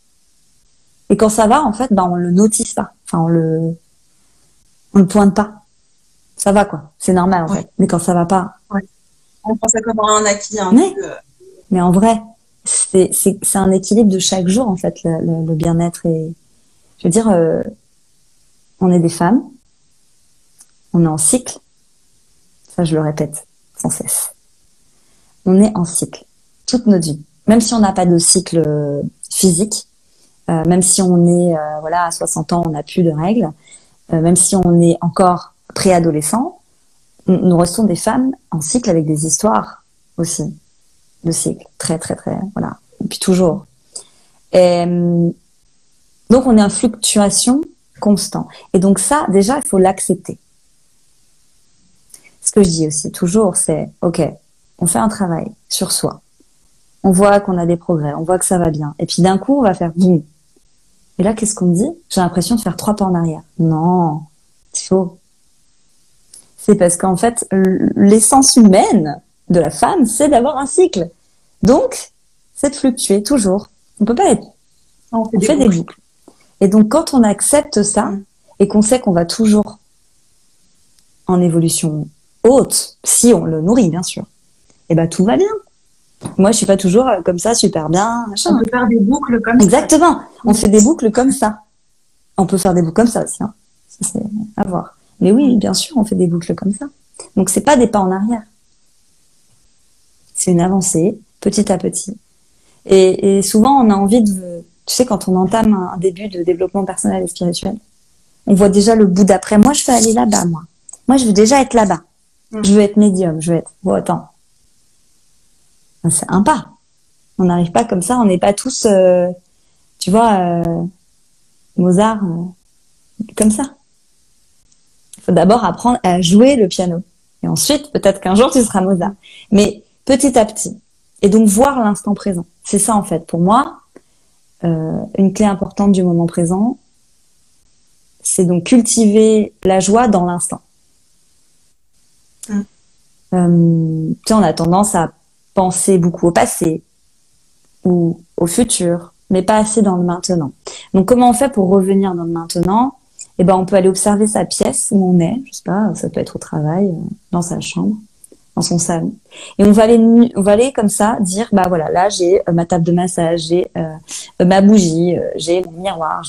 Et quand ça va, en fait, ben on le notice pas. Enfin, on le, on le pointe pas. Ça va quoi. C'est normal en fait. Mais quand ça va pas. On pense ça comme un acquis. Hein, mais, mais en vrai, c'est c'est c'est un équilibre de chaque jour en fait le, le, bien-être et je veux dire, euh, on est des femmes, on est en cycle. Ça, je le répète sans cesse. On est en cycle toute notre vie. Même si on n'a pas de cycle euh, physique, euh, même si on est euh, voilà à 60 ans, on n'a plus de règles, même si on est encore préadolescent, nous restons des femmes en cycle avec des histoires aussi de cycle, très très très voilà, depuis toujours. Donc on est en fluctuation constant. Et donc ça, déjà, il faut l'accepter ce que je dis aussi toujours, c'est OK, on fait un travail sur soi. On voit qu'on a des progrès, on voit que ça va bien. Et puis d'un coup, on va faire boum. Et là, qu'est-ce qu'on me dit? J'ai l'impression de faire trois pas en arrière. Non, c'est faux. C'est parce qu'en fait, l'essence humaine de la femme, c'est d'avoir un cycle. Donc, c'est de fluctuer toujours. On peut pas être. On fait, des, boucles. Et donc, quand on accepte ça et qu'on sait qu'on va toujours en évolution haute, si on le nourrit, bien sûr, et eh ben tout va bien. Moi, je suis pas toujours euh, comme ça, super bien. On peut faire des boucles comme ça. Exactement. On fait des boucles comme ça. On peut faire des boucles comme ça aussi. Hein. C'est à voir. Mais oui, bien sûr, on fait des boucles comme ça. Donc, c'est pas des pas en arrière. C'est une avancée, petit à petit. Et, souvent, on a envie de, tu sais, quand on entame un début de développement personnel et spirituel, on voit déjà le bout d'après. Moi, je veux aller là-bas, moi. Moi, je veux déjà être là-bas. Mm. Je veux être médium, je veux être. Bon, attends. C'est un pas. On n'arrive pas comme ça, on n'est pas tous, euh, tu vois, euh, Mozart, euh, comme ça. Il faut d'abord apprendre à jouer le piano. Et ensuite, peut-être qu'un jour, tu seras Mozart. Mais petit à petit. Et donc, voir l'instant présent. C'est ça, en fait. Pour moi, une clé importante du moment présent, c'est donc cultiver la joie dans l'instant. Euh, tu sais, on a tendance à penser beaucoup au passé ou au futur mais pas assez dans le maintenant. Donc comment on fait pour revenir dans le maintenant? Eh ben on peut aller observer sa pièce où on est, je sais pas, ça peut être au travail, euh, dans sa chambre, dans son salon, et on va aller, on va aller comme ça dire bah voilà là j'ai euh, ma table de massage, j'ai euh, ma bougie, j'ai mon miroir,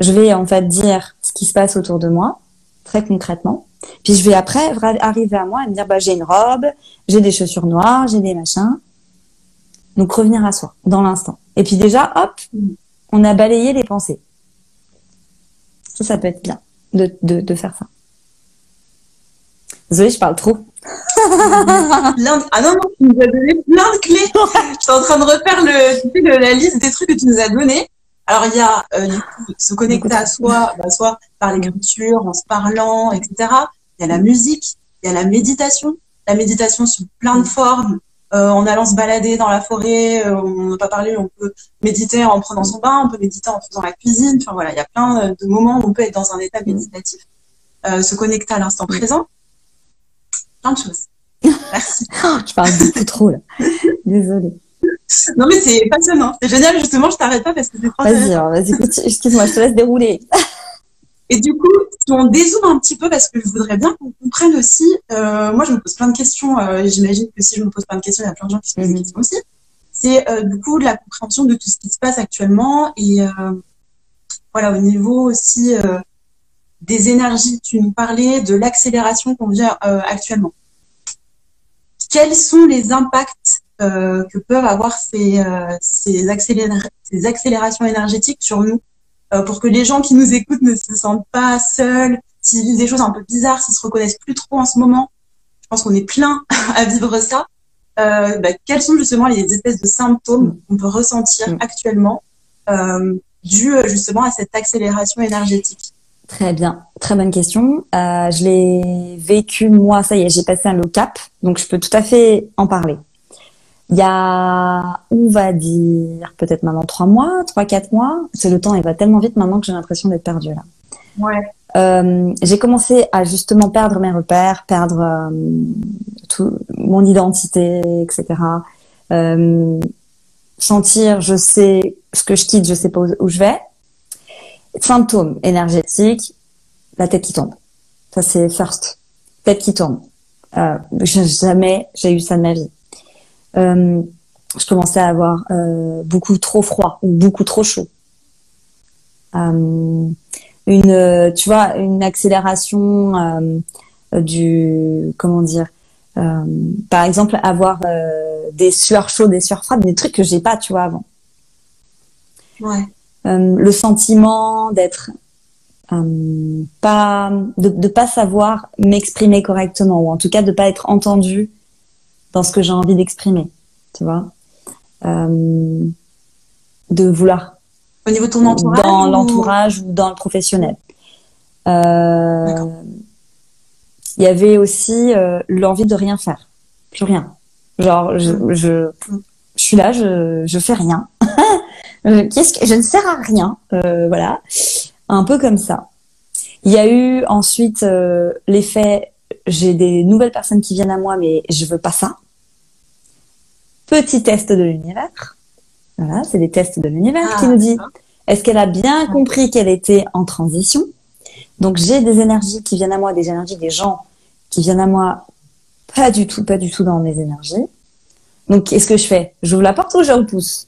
je vais en fait dire ce qui se passe autour de moi très concrètement. Puis je vais après arriver à moi et me dire bah j'ai une robe, j'ai des chaussures noires, j'ai des machins. Donc revenir à soi dans l'instant. Et puis déjà hop, on a balayé les pensées. Ça, ça peut être bien de, de, de faire ça. Désolée, je parle trop. <laughs> ah non, non, tu nous as donné plein de clés. <laughs> je suis en train de refaire le, la liste des trucs que tu nous as donnés. Alors, il y a euh, du coup, se connecter à soi, bah, soit par l'écriture, en se parlant, etc. Il y a la musique, il y a la méditation. La méditation sous plein de formes, euh, en allant se balader dans la forêt, euh, on n'a pas parlé, on peut méditer en prenant son bain, on peut méditer en faisant la cuisine. Enfin voilà, il y a plein de moments où on peut être dans un état méditatif. Euh, se connecter à l'instant présent. Plein de choses. Merci. <laughs> je parle beaucoup trop là. Désolée. Non mais c'est passionnant. C'est génial justement, je t'arrête pas parce que c'est trop Vas-y, vas-y, excuse-moi, je te laisse dérouler. <laughs> Et du coup, si on dézoome un petit peu, parce que je voudrais bien qu'on comprenne aussi, euh, moi je me pose plein de questions, euh, j'imagine que si je me pose plein de questions, il y a plein de gens qui se posent des mhm. questions aussi. C'est euh, du coup la compréhension de tout ce qui se passe actuellement et voilà au niveau aussi des énergies. Tu nous parlais de l'accélération qu'on vit actuellement. Quels sont les impacts que peuvent avoir ces, ces, ces accélérations énergétiques sur nous euh, pour que les gens qui nous écoutent ne se sentent pas seuls, s'ils vivent des choses un peu bizarres, s'ils se reconnaissent plus trop en ce moment. Je pense qu'on est plein <laughs> à vivre ça. Euh, bah, quels sont justement les espèces de symptômes qu'on peut ressentir mm. actuellement euh, dû euh, justement à cette accélération énergétique? Très bien, très bonne question. Euh, je l'ai vécu moi, ça y est, j'ai passé un low cap, donc je peux tout à fait en parler. Il y a, on va dire, peut-être maintenant trois mois, trois, quatre mois. C'est le temps, il va tellement vite maintenant que j'ai l'impression d'être perdue là. Ouais. Euh, j'ai commencé à justement perdre mes repères, perdre euh, tout, mon identité, etc. Euh, sentir, je sais ce que je quitte, je sais pas où, je vais. Symptômes énergétiques, la tête qui tombe. Ça c'est first. Tête qui tombe. Euh, jamais j'ai eu ça de ma vie. Euh, je commençais à avoir euh, beaucoup trop froid ou beaucoup trop chaud. Euh, une, tu vois, une accélération du, comment dire, par exemple, avoir des sueurs chaudes, des sueurs froides, des trucs que j'ai pas, tu vois, avant. Ouais. le sentiment d'être pas de, de pas savoir m'exprimer correctement ou en tout cas de pas être entendu dans ce que j'ai envie d'exprimer, tu vois. Euh, de vouloir. Au niveau de ton entourage Dans l'entourage ou dans le professionnel. Euh, il y avait aussi euh, l'envie de rien faire. Plus rien. Genre, je, mm. je, je suis là, je, je fais rien. <laughs> Qu'est-ce que je ne sers à rien, voilà, un peu comme ça. Il y a eu ensuite l'effet, j'ai des nouvelles personnes qui viennent à moi, mais je veux pas ça. Petit test de l'univers. Voilà, c'est des tests de l'univers qui ah, nous dit est-ce qu'elle a bien compris qu'elle était en transition? Donc j'ai des énergies qui viennent à moi, des énergies des gens qui viennent à moi, pas du tout, pas du tout dans mes énergies. Donc qu'est-ce que je fais? J'ouvre la porte ou je repousse?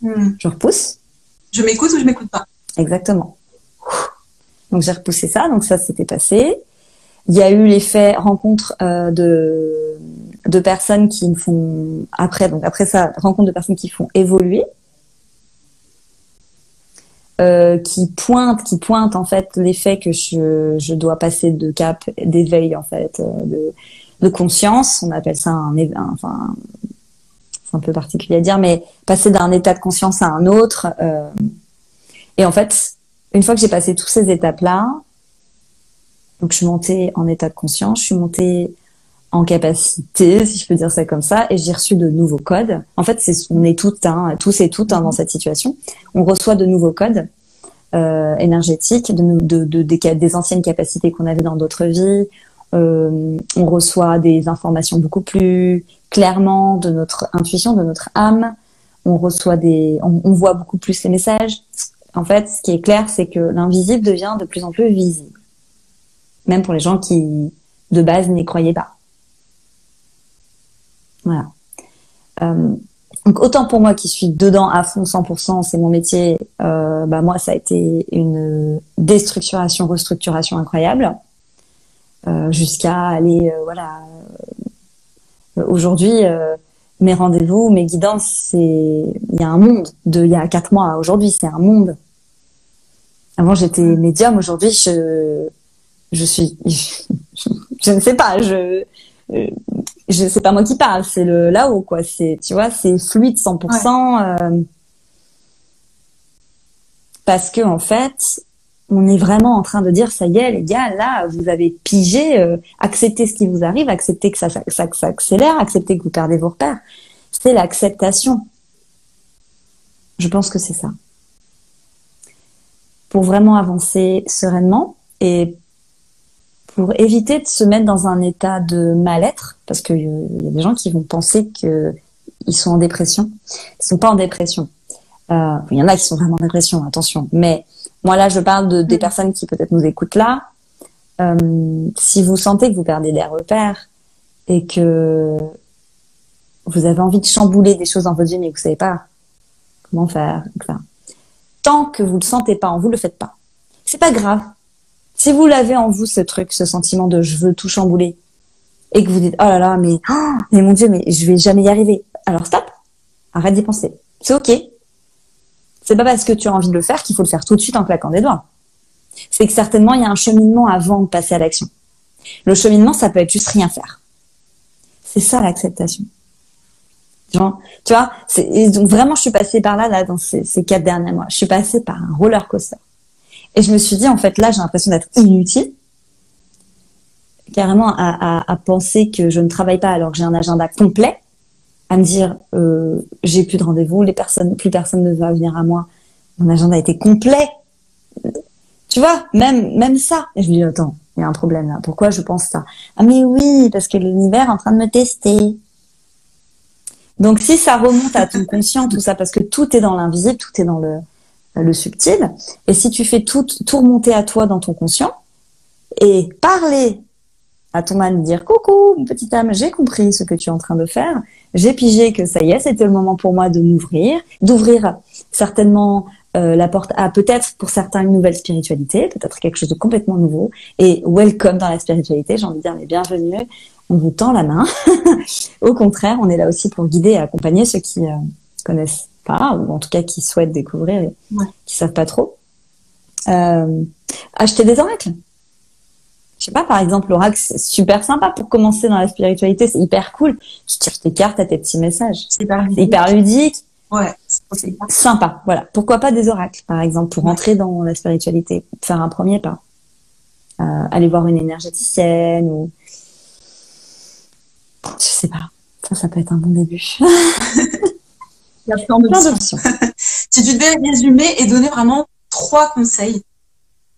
Hmm. Je repousse. Je m'écoute ou je m'écoute pas? Exactement. Donc j'ai repoussé ça, donc ça s'était passé. Il y a eu l'effet rencontre euh, de de personnes qui me font après donc après ça rencontre de personnes qui font évoluer euh, qui pointent qui pointent en fait l'effet que je, je dois passer de cap d'éveil en fait euh, de, de conscience. On appelle ça un, enfin c'est un peu particulier à dire mais passer d'un état de conscience à un autre euh, et en fait une fois que j'ai passé toutes ces étapes là donc je suis montée en état de conscience je suis montée en capacité, si je peux dire ça comme ça, et j'ai reçu de nouveaux codes. En fait, c'est, on est toutes, hein, tous et toutes hein, dans cette situation. On reçoit de nouveaux codes euh, énergétiques, de, de, de, des, anciennes capacités qu'on avait dans d'autres vies. Euh, on reçoit des informations beaucoup plus clairement de notre intuition, de notre âme. on reçoit des, on, on voit beaucoup plus les messages. En fait, ce qui est clair, c'est que l'invisible devient de plus en plus visible, même pour les gens qui de base n'y croyaient pas. Voilà. Euh, donc autant pour moi qui suis dedans à fond 100%, c'est mon métier. Euh, bah moi, ça a été une déstructuration, restructuration incroyable, euh, jusqu'à aller, voilà. Aujourd'hui, mes rendez-vous, mes guidances, c'est il y a un monde de il y a quatre mois à aujourd'hui, c'est un monde. Avant j'étais médium, aujourd'hui je je suis <laughs> je, ne sais pas, je je c'est pas moi qui parle, c'est le là-haut quoi. C'est tu vois, c'est fluide 100%. Euh, parce que en fait, on est vraiment en train de dire ça y est les gars, là vous avez pigé, euh, acceptez ce qui vous arrive, acceptez que ça, ça, ça, ça accélère, acceptez que vous perdez vos repères. C'est l'acceptation. Je pense que c'est ça. Pour vraiment avancer sereinement et pour éviter de se mettre dans un état de mal-être, parce qu'il y a des gens qui vont penser que ils sont en dépression. Ils sont pas en dépression. Euh, il y en a qui sont vraiment en dépression, attention. Mais moi là, je parle de, des personnes qui peut-être nous écoutent là. Euh, si vous sentez que vous perdez des repères et que vous avez envie de chambouler des choses dans votre vie mais que vous savez pas comment faire, etc. Tant que vous le sentez pas en vous, le faites pas. C'est pas grave. Si vous l'avez en vous, ce truc, ce sentiment de je veux tout chambouler, et que vous dites oh là là, mais <gasps> mais mon dieu, mais je vais jamais y arriver. Alors stop, arrête d'y penser. C'est ok. C'est pas parce que tu as envie de le faire qu'il faut le faire tout de suite en claquant des doigts. C'est que certainement il y a un cheminement avant de passer à l'action. Le cheminement, ça peut être juste rien faire. C'est ça l'acceptation. Tu vois, vraiment, je suis passée par là, là, dans ces, ces quatre derniers mois. Je suis passée par un roller coaster. Et je me suis dit, en fait, là, j'ai l'impression d'être inutile. Carrément à, à, à, penser que je ne travaille pas alors que j'ai un agenda complet, à me dire, euh, j'ai plus de rendez-vous, les personnes, plus personne ne va venir à moi. Mon agenda était complet. Tu vois, même, même ça. Et je me dis, attends, il y a un problème là. Pourquoi je pense ça? Ah, mais oui, parce que l'univers est en train de me tester. Donc, si ça remonte à ton <laughs> conscient, tout ça, parce que tout est dans l'invisible, tout est dans le, le subtil. Et si tu fais tout, tout remonter à toi dans ton conscient et parler à ton âme, dire coucou, mon petite âme, j'ai compris ce que tu es en train de faire. J'ai pigé que ça y est, c'était le moment pour moi de m'ouvrir, d'ouvrir certainement euh, la porte à peut-être pour certains une nouvelle spiritualité, peut-être quelque chose de complètement nouveau. Et welcome dans la spiritualité, j'ai envie de dire, mais bienvenue, on vous tend la main. <laughs> Au contraire, on est là aussi pour guider et accompagner ceux qui euh, connaissent pas, ou en tout cas qui souhaitent découvrir et Ouais. qui savent pas trop. Euh, acheter des oracles. Je sais pas, par exemple, l'oracle, c'est super sympa pour commencer dans la spiritualité, c'est hyper cool. Tu tires tes cartes à tes petits messages. C'est hyper ludique, Ouais. c'est- sympa. Voilà. Pourquoi pas des oracles, par exemple, pour Ouais. entrer dans la spiritualité, faire un premier pas. Euh, aller voir une énergéticienne ou je sais pas. Ça, ça peut être un bon début. <laughs> Il y a plein Plein d'options. d'options. <laughs> Si tu devais résumer et donner vraiment trois conseils,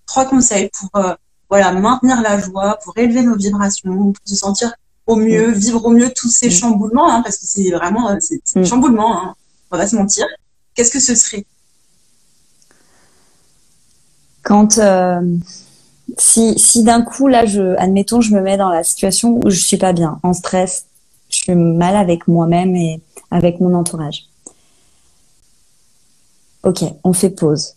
trois conseils pour euh, voilà maintenir la joie, pour élever nos vibrations, pour se sentir au mieux, vivre au mieux tous ces Mm. chamboulements, hein, parce que c'est vraiment euh, c'est Mm. chamboulements, hein, on va pas se mentir. Qu'est-ce que ce serait? Quand euh, si si d'un coup là je admettons je me mets dans la situation où je suis pas bien, en stress, je suis mal avec moi-même et avec mon entourage. Ok, on fait pause.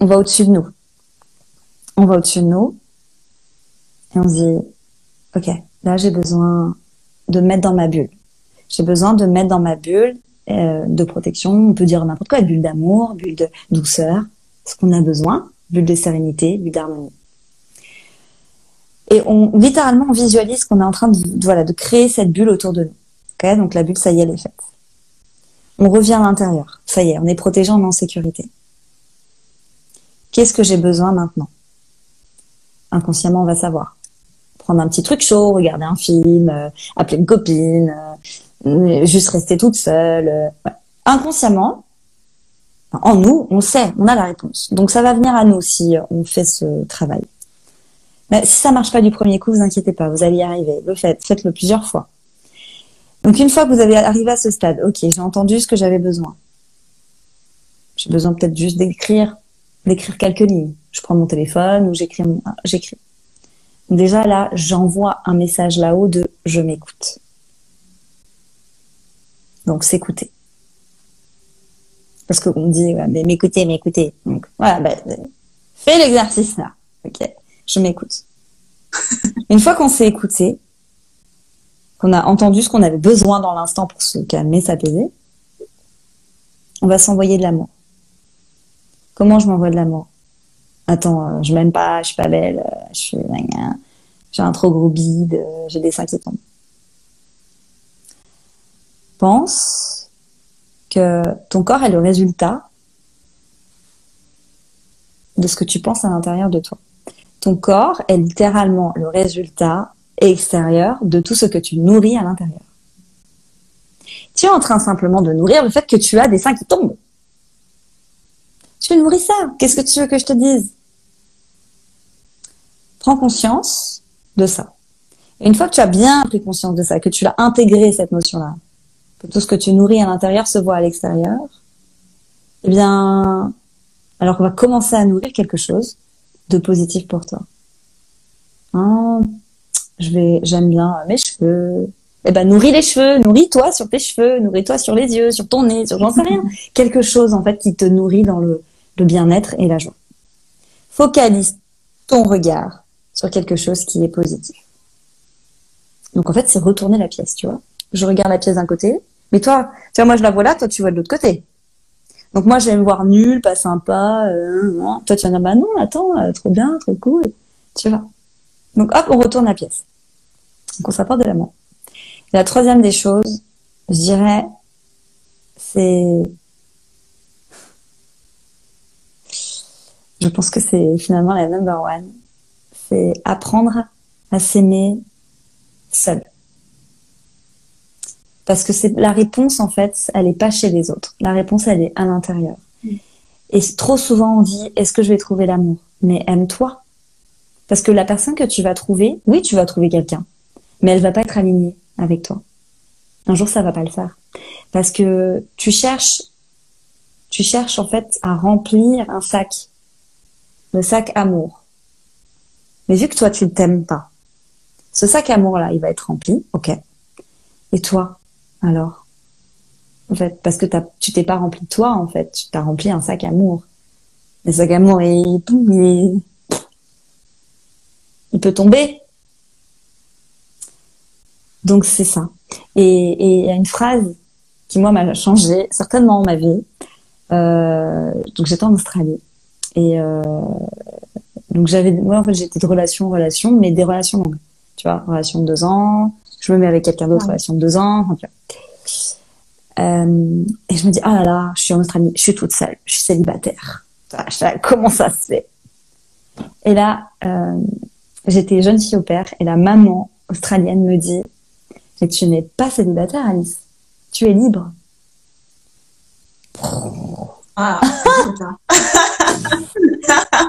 On va au-dessus de nous. On va au-dessus de nous et on se dit ok, là j'ai besoin de me mettre dans ma bulle. J'ai besoin de me mettre dans ma bulle euh, de protection, on peut dire n'importe quoi, bulle d'amour, bulle de douceur, ce qu'on a besoin, bulle de sérénité, bulle d'harmonie. Et on littéralement visualise qu'on est en train de, voilà créer cette bulle autour de nous. Donc la bulle, ça y est, elle est faite. On revient à l'intérieur. Ça y est, on est protégé, on est en sécurité. Qu'est-ce que j'ai besoin maintenant? Inconsciemment, on va savoir. Prendre un petit truc chaud, regarder un film, euh, appeler une copine, euh, juste rester toute seule. euh, ouais. Inconsciemment, en nous, on sait, on a la réponse. Donc ça va venir à nous si on fait ce travail. Mais si ça marche pas du premier coup, vous inquiétez pas, vous allez y arriver. Le faites, faites-le plusieurs fois. Donc une fois que vous avez arrivé à ce stade, ok, j'ai entendu ce que j'avais besoin. J'ai besoin peut-être juste d'écrire, d'écrire quelques lignes. Je prends mon téléphone ou j'écris, j'écris. Déjà là, j'envoie un message là-haut de je m'écoute. Donc s'écouter. Parce qu'on dit, mais m'écouter, m'écouter. Donc voilà, bah, fais l'exercice là. Ok, je m'écoute. <laughs> Une fois qu'on s'est écouté, qu'on a entendu ce qu'on avait besoin dans l'instant pour se calmer, s'apaiser, on va s'envoyer de l'amour. Comment je m'envoie de l'amour? Attends, euh, je m'aime pas, je suis pas belle, euh, je suis j'ai un trop gros bide, euh, j'ai des seins qui. Pense que ton corps est le résultat de ce que tu penses à l'intérieur de toi. Ton corps est littéralement le résultat extérieur de tout ce que tu nourris à l'intérieur. Tu es en train simplement de nourrir le fait que tu as des seins qui tombent. Tu nourris ça. Qu'est-ce que tu veux que je te dise? Prends conscience de ça. Et une fois que tu as bien pris conscience de ça, que tu l'as intégré cette notion-là, que tout ce que tu nourris à l'intérieur se voit à l'extérieur, eh bien, alors on va commencer à nourrir quelque chose de positif pour toi. Hein, je vais, j'aime bien mes cheveux. Eh ben, nourris les cheveux, nourris-toi sur tes cheveux, nourris-toi sur les yeux, sur ton nez, sur j'en sais rien. Quelque chose, en fait, qui te nourrit dans le, le bien-être et la joie. Focalise ton regard sur quelque chose qui est positif. Donc, en fait, c'est retourner la pièce, tu vois. Je regarde la pièce d'un côté, mais toi, tu vois, moi, je la vois là, toi, tu vois de l'autre côté. Donc, moi, je vais me voir nul, pas sympa, euh, toi, tu vas dire, bah non, attends, euh, trop bien, trop cool, tu vois. Donc hop, on retourne la pièce. Donc on s'apporte de l'amour. La troisième des choses, je dirais, c'est... Je pense que c'est finalement la number one. C'est apprendre à s'aimer seul. Parce que c'est la réponse, en fait, elle n'est pas chez les autres. La réponse, elle est à l'intérieur. Mm. Et trop souvent, on dit, est-ce que je vais trouver l'amour? Mais aime-toi. Parce que la personne que tu vas trouver, oui, tu vas trouver quelqu'un, mais elle va pas être alignée avec toi. Un jour, ça va pas le faire. Parce que tu cherches, tu cherches en fait à remplir un sac, le sac amour. Mais vu que toi, tu ne t'aimes pas, ce sac amour-là, il va être rempli, ok. Et toi, alors En fait, parce que tu t'es pas rempli toi, en fait, tu t'as rempli un sac amour. Le sac amour, il est il peut tomber. Donc c'est ça. Et il y a une phrase qui moi m'a changé certainement ma vie. Euh, donc j'étais en Australie et euh, donc j'avais moi en fait j'étais de relation en relation mais des relations longues. Tu vois, relation de deux ans. Je me mets avec quelqu'un d'autre, relation de deux ans. Euh, et je me dis ah là là, je suis en Australie, je suis toute seule, je suis célibataire. Comment ça se fait Et là, J'étais jeune fille au père et la maman australienne me dit Mais tu n'es pas célibataire, Alice. Tu es libre. Ah, <laughs>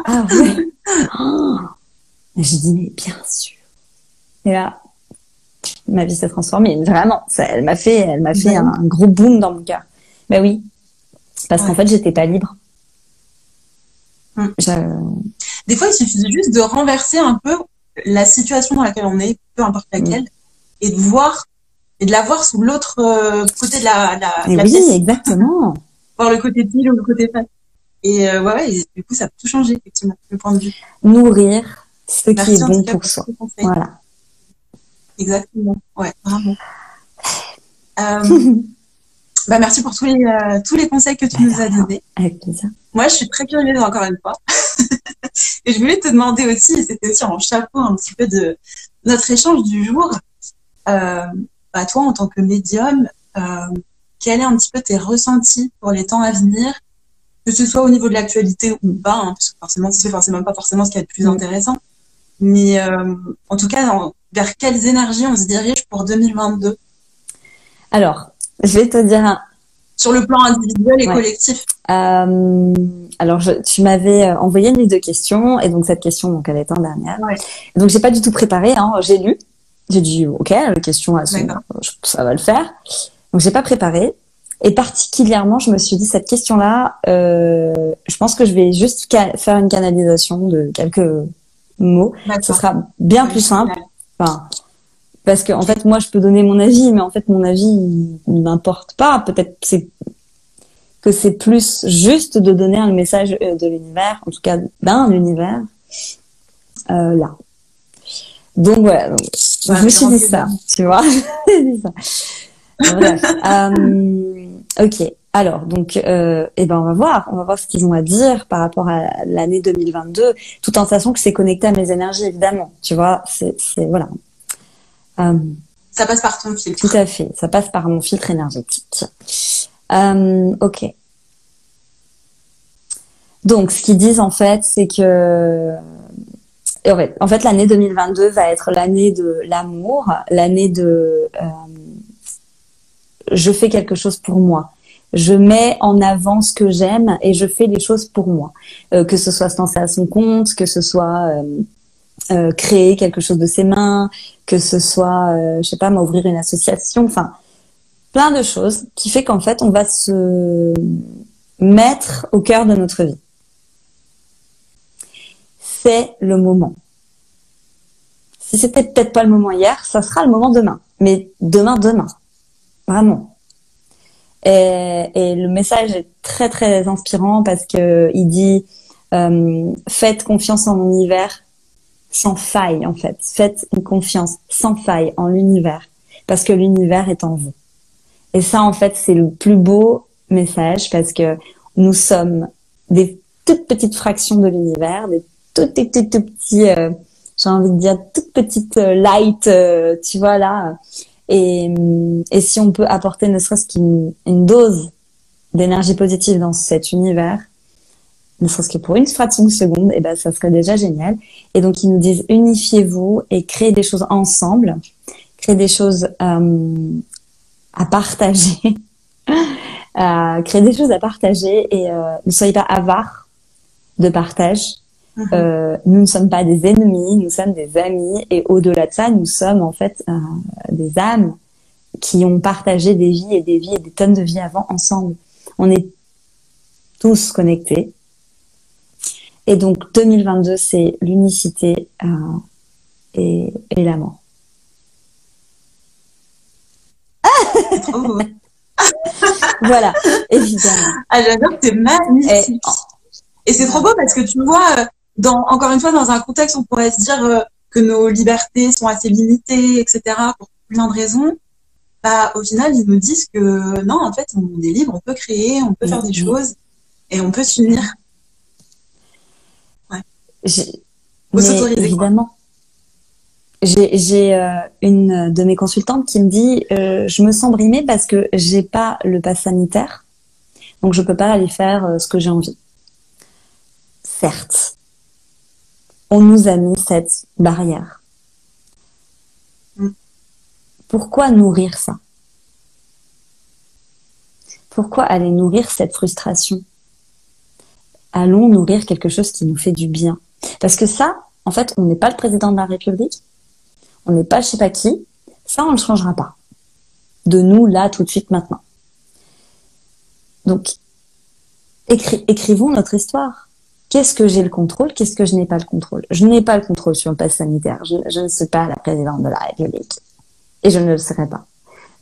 ah ouais. Oh. <gasps> J'ai dit Mais bien sûr. Et là, ma vie s'est transformée. Vraiment, ça, elle m'a fait, elle m'a fait un, gros boom dans mon cœur. Ben oui, parce qu'en fait, j'étais pas libre. Hum. Des fois, il suffit juste de renverser un peu la situation dans laquelle on est, peu importe laquelle, mm. et de voir et de la voir sous l'autre euh, côté de la, la, la oui, exactement. <laughs> voir le côté pile ou le côté face. Et euh, ouais, et du coup, ça peut tout changer, effectivement, le point de vue. Nourrir ce qui est bon pour soi. Voilà. Exactement. Ouais, vraiment. <laughs> Euh, bah, merci pour tous les, euh, tous les conseils que tu nous as donnés. Avec plaisir. Moi, je suis très curieuse encore une fois. <laughs> et je voulais te demander aussi, et c'était aussi en chapeau un petit peu de notre échange du jour, euh, bah, toi en tant que médium, euh, quels sont un petit peu tes ressentis pour les temps à venir, que ce soit au niveau de l'actualité ou pas, hein, parce que forcément, c'est forcément pas forcément ce qui est le plus mm. intéressant, mais euh, en tout cas, vers quelles énergies on se dirige pour 2022 Alors, je vais te dire un, sur le plan individuel et collectif euh, Alors, je, tu m'avais euh, envoyé une liste de questions et donc cette question, donc elle est en dernière. Ouais. Donc j'ai pas du tout préparé, hein, j'ai lu J'ai dit ok, la question, ça va le faire. Donc j'ai pas préparé. Et particulièrement, je me suis dit cette question-là, euh, je pense que je vais juste faire une canalisation de quelques mots. Ce sera bien plus simple. Enfin, parce que en fait, moi, je peux donner mon avis, mais en fait, mon avis, il, il m'importe pas. Peut-être c'est que c'est plus juste de donner un message euh, de l'univers, en tout cas d'un univers, euh, là. Donc voilà, je me suis dit ça, tu vois. <laughs> dit ça. Euh, ok. Alors, donc, euh, eh ben, on va voir, on va voir ce qu'ils ont à dire par rapport à l'année 2022, tout en sachant que c'est connecté à mes énergies, évidemment. Tu vois, c'est, voilà. Euh, ça passe par ton filtre. Tout à fait, ça passe par mon filtre énergétique. Euh, ok. Donc, ce qu'ils disent en fait, c'est que en fait, en fait l'année 2022 va être l'année de l'amour, l'année de euh, je fais quelque chose pour moi. Je mets en avant ce que j'aime et je fais des choses pour moi. Euh, que ce soit se lancer à son compte, que ce soit euh, euh créer quelque chose de ses mains, que ce soit, euh, je sais pas, m'ouvrir une association, enfin, plein de choses qui fait qu'en fait, on va se mettre au cœur de notre vie. C'est le moment. Si c'était peut-être pas le moment hier, ça sera le moment demain. Mais demain, demain. Vraiment. Et, le message est très très inspirant parce que il dit euh, faites confiance en l'univers sans faille en fait. Faites une confiance sans faille en l'univers parce que l'univers est en vous. Et ça en fait c'est le plus beau message parce que nous sommes des toutes petites fractions de l'univers, des tout tout tout, tout petits, euh, j'ai envie de dire toutes petites euh, light, euh, tu vois là, et, et si on peut apporter ne serait-ce qu'une une dose d'énergie positive dans cet univers, ne serait-ce que pour une fraction de seconde, et eh ben ça serait déjà génial. Et donc ils nous disent unifiez-vous et créez des choses ensemble, créez des choses euh, à partager, <laughs> euh, créez des choses à partager et euh, ne soyez pas avares de partage. Mhm. Euh, nous ne sommes pas des ennemis, nous sommes des amis. Et au-delà de ça, nous sommes en fait des âmes qui ont partagé des vies et des vies et des tonnes de vies avant ensemble. On est tous connectés. Et donc 2022, c'est l'unicité euh, et, et l'amour. <laughs> voilà, évidemment. Ah, j'adore, c'est magnifique. Et, et c'est trop beau parce que tu vois, dans, encore une fois, dans un contexte où on pourrait se dire euh, que nos libertés sont assez limitées, etc., pour plein de raisons, bah, au final, ils nous disent que non, en fait, on est libre, on peut créer, on peut faire des choses et on peut s'unir. Ouais. évidemment. J'ai euh, une de mes consultantes qui me dit euh, je me sens brimée parce que j'ai pas le pass sanitaire, donc je peux pas aller faire euh, ce que j'ai envie. Certes, on nous a mis cette barrière. Mm. Pourquoi nourrir ça? Pourquoi aller nourrir cette frustration? Allons nourrir quelque chose qui nous fait du bien. Parce que ça, en fait, on n'est pas le président de la République, on n'est pas je sais pas qui, ça on ne changera pas. De nous, là, tout de suite, maintenant. Donc, écrivons notre histoire qu'est-ce que j'ai le contrôle, qu'est-ce que je n'ai pas le contrôle? Je n'ai pas le contrôle sur le pass sanitaire. Je, ne suis pas la présidente de la République. Et je ne le serai pas.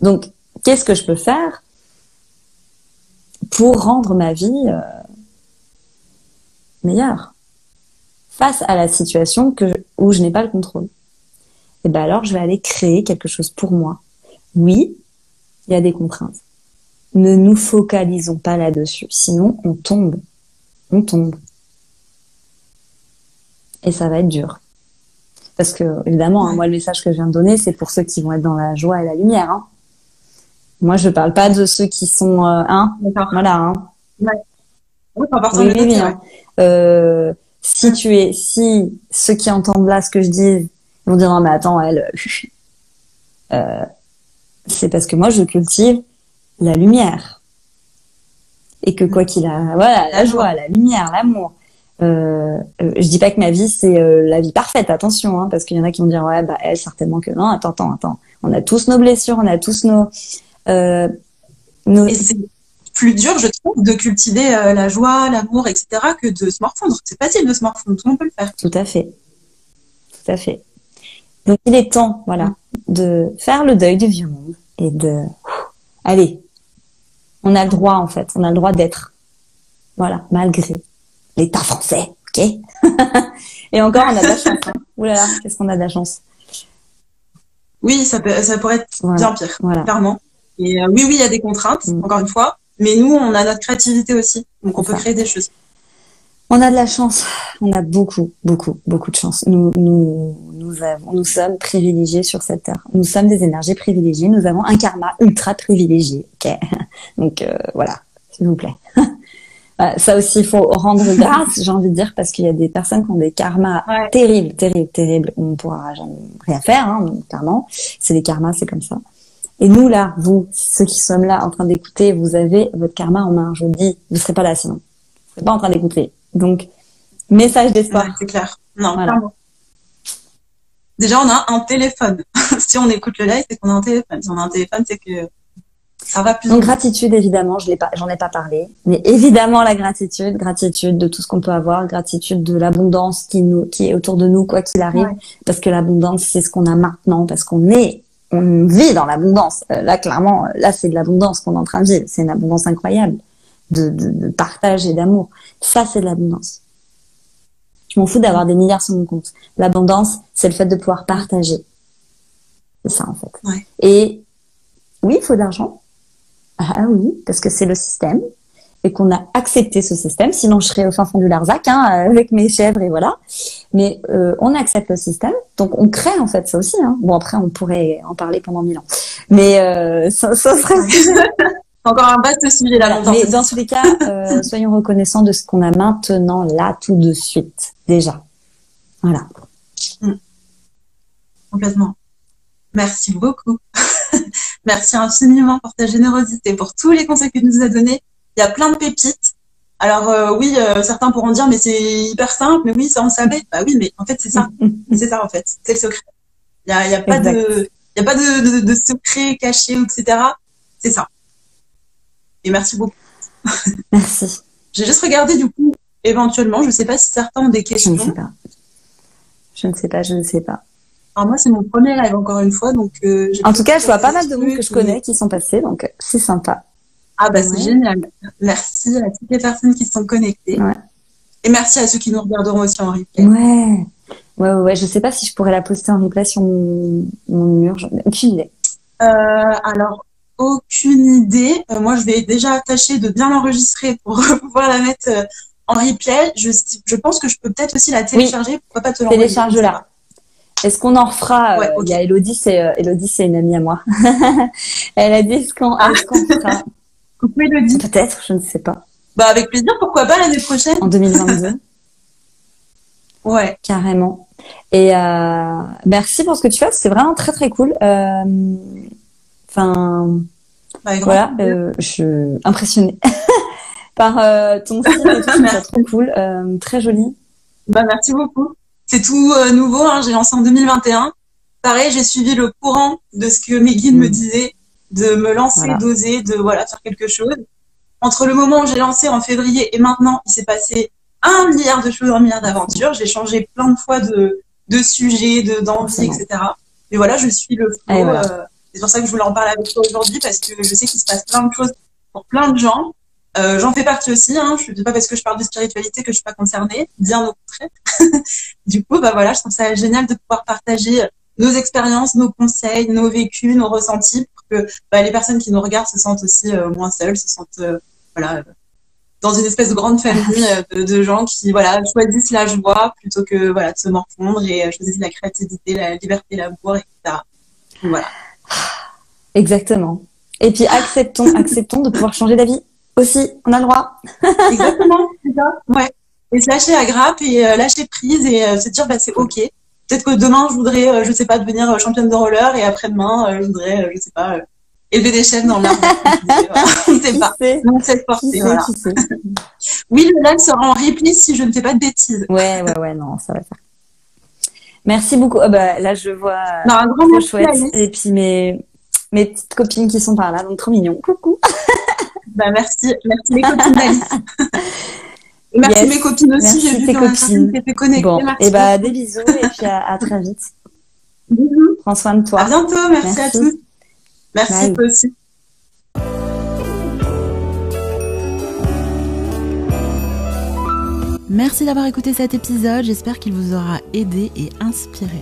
Donc, qu'est-ce que je peux faire pour rendre ma vie euh, meilleure? Face à la situation que où je n'ai pas le contrôle Et eh ben alors, je vais aller créer quelque chose pour moi. Oui, il y a des contraintes. Ne nous focalisons pas là-dessus, sinon on tombe. On tombe et ça va être dur. Parce que évidemment, hein, moi le message que je viens de donner, c'est pour ceux qui vont être dans la joie et la lumière. Hein. Moi, je parle pas de ceux qui sont euh, hein, voilà. Hein. Ouais. Oui, oui, oui, hein. euh, si tu es, si ceux qui entendent là ce que je dis vont dire non mais attends elle, <laughs> euh, c'est parce que moi je cultive la lumière et que quoi qu'il a, voilà la joie, la lumière, l'amour euh, euh, je dis pas que ma vie c'est euh, la vie parfaite, attention, hein, parce qu'il y en a qui vont dire ouais bah elle certainement que non. Attends, attends, attends. On a tous nos blessures, on a tous nos. Euh, nos... Plus dur, je trouve, de cultiver la joie, l'amour, etc., que de se morfondre. C'est facile de se morfondre, tout le monde peut le faire. Tout à fait, tout à fait. Donc il est temps, voilà, de faire le deuil du vieux monde et de, allez, on a le droit en fait, on a le droit d'être, voilà, malgré l'État français, ok? <laughs> Et encore, on a de la chance. Hein. Ouh là là, qu'est-ce qu'on a de la chance? Oui, ça, peut, ça pourrait être bien pire, clairement. Et euh, oui, oui, il y a des contraintes, mm. encore une fois. Mais nous, on a notre créativité aussi. Donc, on peut créer des choses. On a de la chance. On a beaucoup, beaucoup, beaucoup de chance. Nous, nous, nous, avons, nous sommes privilégiés sur cette terre. Nous sommes des énergies privilégiées. Nous avons un karma ultra privilégié. Ok? <laughs> Donc, euh, voilà, s'il vous plaît. <laughs> ça aussi, il faut rendre grâce, <laughs> j'ai envie de dire, parce qu'il y a des personnes qui ont des karmas terribles, terribles, terribles. On ne pourra jamais rien faire, hein, clairement. C'est des karmas, c'est comme ça. Et nous, là, vous, ceux qui sommes là en train d'écouter, vous avez votre karma en main. Je vous dis, vous ne serez pas là sinon. Vous ne serez pas en train d'écouter. Donc, message d'espoir. c'est clair. Non, voilà. Déjà, on a un téléphone. <laughs> si on écoute le live, c'est qu'on a un téléphone. Si on a un téléphone, c'est que donc gratitude évidemment, je l'ai pas, j'en ai pas parlé, mais évidemment la gratitude, gratitude de tout ce qu'on peut avoir, gratitude de l'abondance qui nous, qui est autour de nous quoi qu'il arrive, parce que l'abondance c'est ce qu'on a maintenant, parce qu'on est, on vit dans l'abondance. Euh, là clairement, là c'est de l'abondance qu'on est en train de vivre, c'est une abondance incroyable de, de, de partage et d'amour. Ça c'est de l'abondance. Je m'en fous d'avoir des milliards sur mon compte. L'abondance, c'est le fait de pouvoir partager. C'est ça en fait. Et oui, il faut de l'argent, ah oui, parce que c'est le système et qu'on a accepté ce système. Sinon, je serais au fin fond du Larzac hein, avec mes chèvres et voilà. Mais euh, on accepte le système, donc on crée en fait ça aussi. Hein. Bon après, on pourrait en parler pendant mille ans, mais euh, ça, ça, serait <laughs> encore un vaste sujet là. Mais dans tous les cas, euh, soyons reconnaissants de ce qu'on a maintenant là tout de suite déjà. Voilà. Mm. Complètement. Merci beaucoup. <laughs> Merci infiniment pour ta générosité, pour tous les conseils que tu nous as donnés. Il y a plein de pépites. Alors euh, oui, euh, certains pourront dire mais c'est hyper simple, mais oui, ça on savait. Bah oui, mais en fait c'est ça, <laughs> c'est ça en fait, c'est le secret. Il y a, y a pas de, il y a pas de, de, secret caché etc. C'est ça. Et merci beaucoup. <laughs> Merci. J'ai juste regardé du coup, éventuellement, je ne sais pas si certains ont des questions. Je ne sais pas. Je ne sais pas, je ne sais pas. Alors moi, c'est mon premier live encore une fois, donc. Euh, en tout cas, je vois pas mal de monde que je connais qui sont passés, donc c'est sympa. Ah bah c'est génial. Merci à toutes les personnes qui sont connectées. Ouais. Et merci à ceux qui nous regarderont aussi en replay. Ouais. Ouais, ouais, Je sais pas si je pourrais la poster en replay sur mon, mon mur. J'en ai aucune idée. Euh, alors, aucune idée. Euh, moi, je vais déjà tâcher de bien l'enregistrer pour <laughs> pouvoir la mettre euh, en replay. Je, je pense que je peux peut-être aussi la télécharger. Pourquoi pas te l'envoyer Télécharge-la. Est-ce qu'on en refera Il y a Elodie, c'est Elodie, c'est une amie à moi. <laughs> Elle a dit est-ce qu'on ah. fera Elodie. Peut-être, je ne sais pas. Bah avec plaisir, pourquoi pas l'année prochaine En 2022. <laughs> ouais. Carrément. Et euh, merci pour ce que tu fais, c'est vraiment très très cool. Enfin, bah, voilà, je suis impressionnée <laughs> par ton style et tout, c'est trop cool, très joli. Bah merci beaucoup c'est tout euh, nouveau. Hein, j'ai lancé en 2021. Pareil, j'ai suivi le courant de ce que mes guides me mm. disaient, de me lancer, d'oser, de voilà faire quelque chose. Entre le moment où j'ai lancé en février et maintenant, il s'est passé un milliard de choses, un milliard d'aventures. J'ai changé plein de fois de, de sujets, de d'envie, etc. Mais voilà, je suis le flow. Euh, c'est pour ça que je voulais en parler avec toi aujourd'hui parce que je sais qu'il se passe plein de choses pour plein de gens. Euh, j'en fais partie aussi. Hein. Je ne dis pas parce que je parle de spiritualité que je suis pas concernée, bien au contraire. <laughs> du coup, bah voilà, je trouve ça génial de pouvoir partager nos expériences, nos conseils, nos vécus, nos ressentis, pour que bah, les personnes qui nous regardent se sentent aussi euh, moins seules, se sentent euh, voilà dans une espèce de grande famille de, gens qui voilà choisissent la joie plutôt que voilà de se morfondre et choisissent la créativité, la liberté, l'amour, etc. voilà. Exactement. Et puis acceptons, <laughs> acceptons de pouvoir changer d'avis aussi, on a le droit. <laughs> Exactement, c'est ça. Ouais. Et se lâcher à grappe et euh, lâcher prise et euh, se dire bah c'est ok. Peut-être que demain je voudrais, euh, je sais pas, devenir championne de roller et après-demain je voudrais, je sais pas, élever des chaînes dans l'arbre. on <laughs> ne sait pas. On sait porter. Voilà. Oui, le live sera en replay si je ne fais pas de bêtises. Ouais, ouais, ouais, non, ça va faire. Merci beaucoup. Ah bah, là, je vois. Non, un grand merci, chouette. Et puis mes, mes petites copines qui sont par là, donc trop mignon. Coucou. <laughs> Bah, merci, merci mes copines d'Alice. <laughs> Merci Yes. mes copines aussi, Merci j'ai vu tes copines. qui étaient connectées. Bon, merci et bah, des bisous et puis à, à très vite. Bisous. Prends soin de toi. À bientôt, merci, à tous. Merci Bye. toi aussi. Merci d'avoir écouté cet épisode, j'espère qu'il vous aura aidé et inspiré.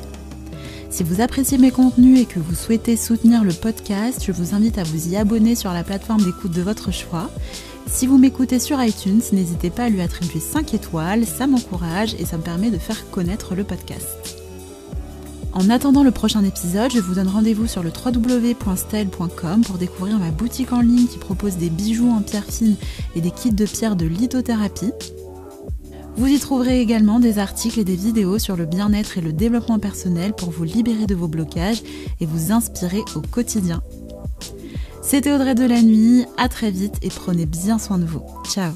Si vous appréciez mes contenus et que vous souhaitez soutenir le podcast, je vous invite à vous y abonner sur la plateforme d'écoute de votre choix. Si vous m'écoutez sur iTunes, n'hésitez pas à lui attribuer 5 étoiles, ça m'encourage et ça me permet de faire connaître le podcast. En attendant le prochain épisode, je vous donne rendez-vous sur le www.stel.com pour découvrir ma boutique en ligne qui propose des bijoux en pierre fine et des kits de pierre de lithothérapie. Vous y trouverez également des articles et des vidéos sur le bien-être et le développement personnel pour vous libérer de vos blocages et vous inspirer au quotidien. C'était Audrey de la nuit, à très vite et prenez bien soin de vous. Ciao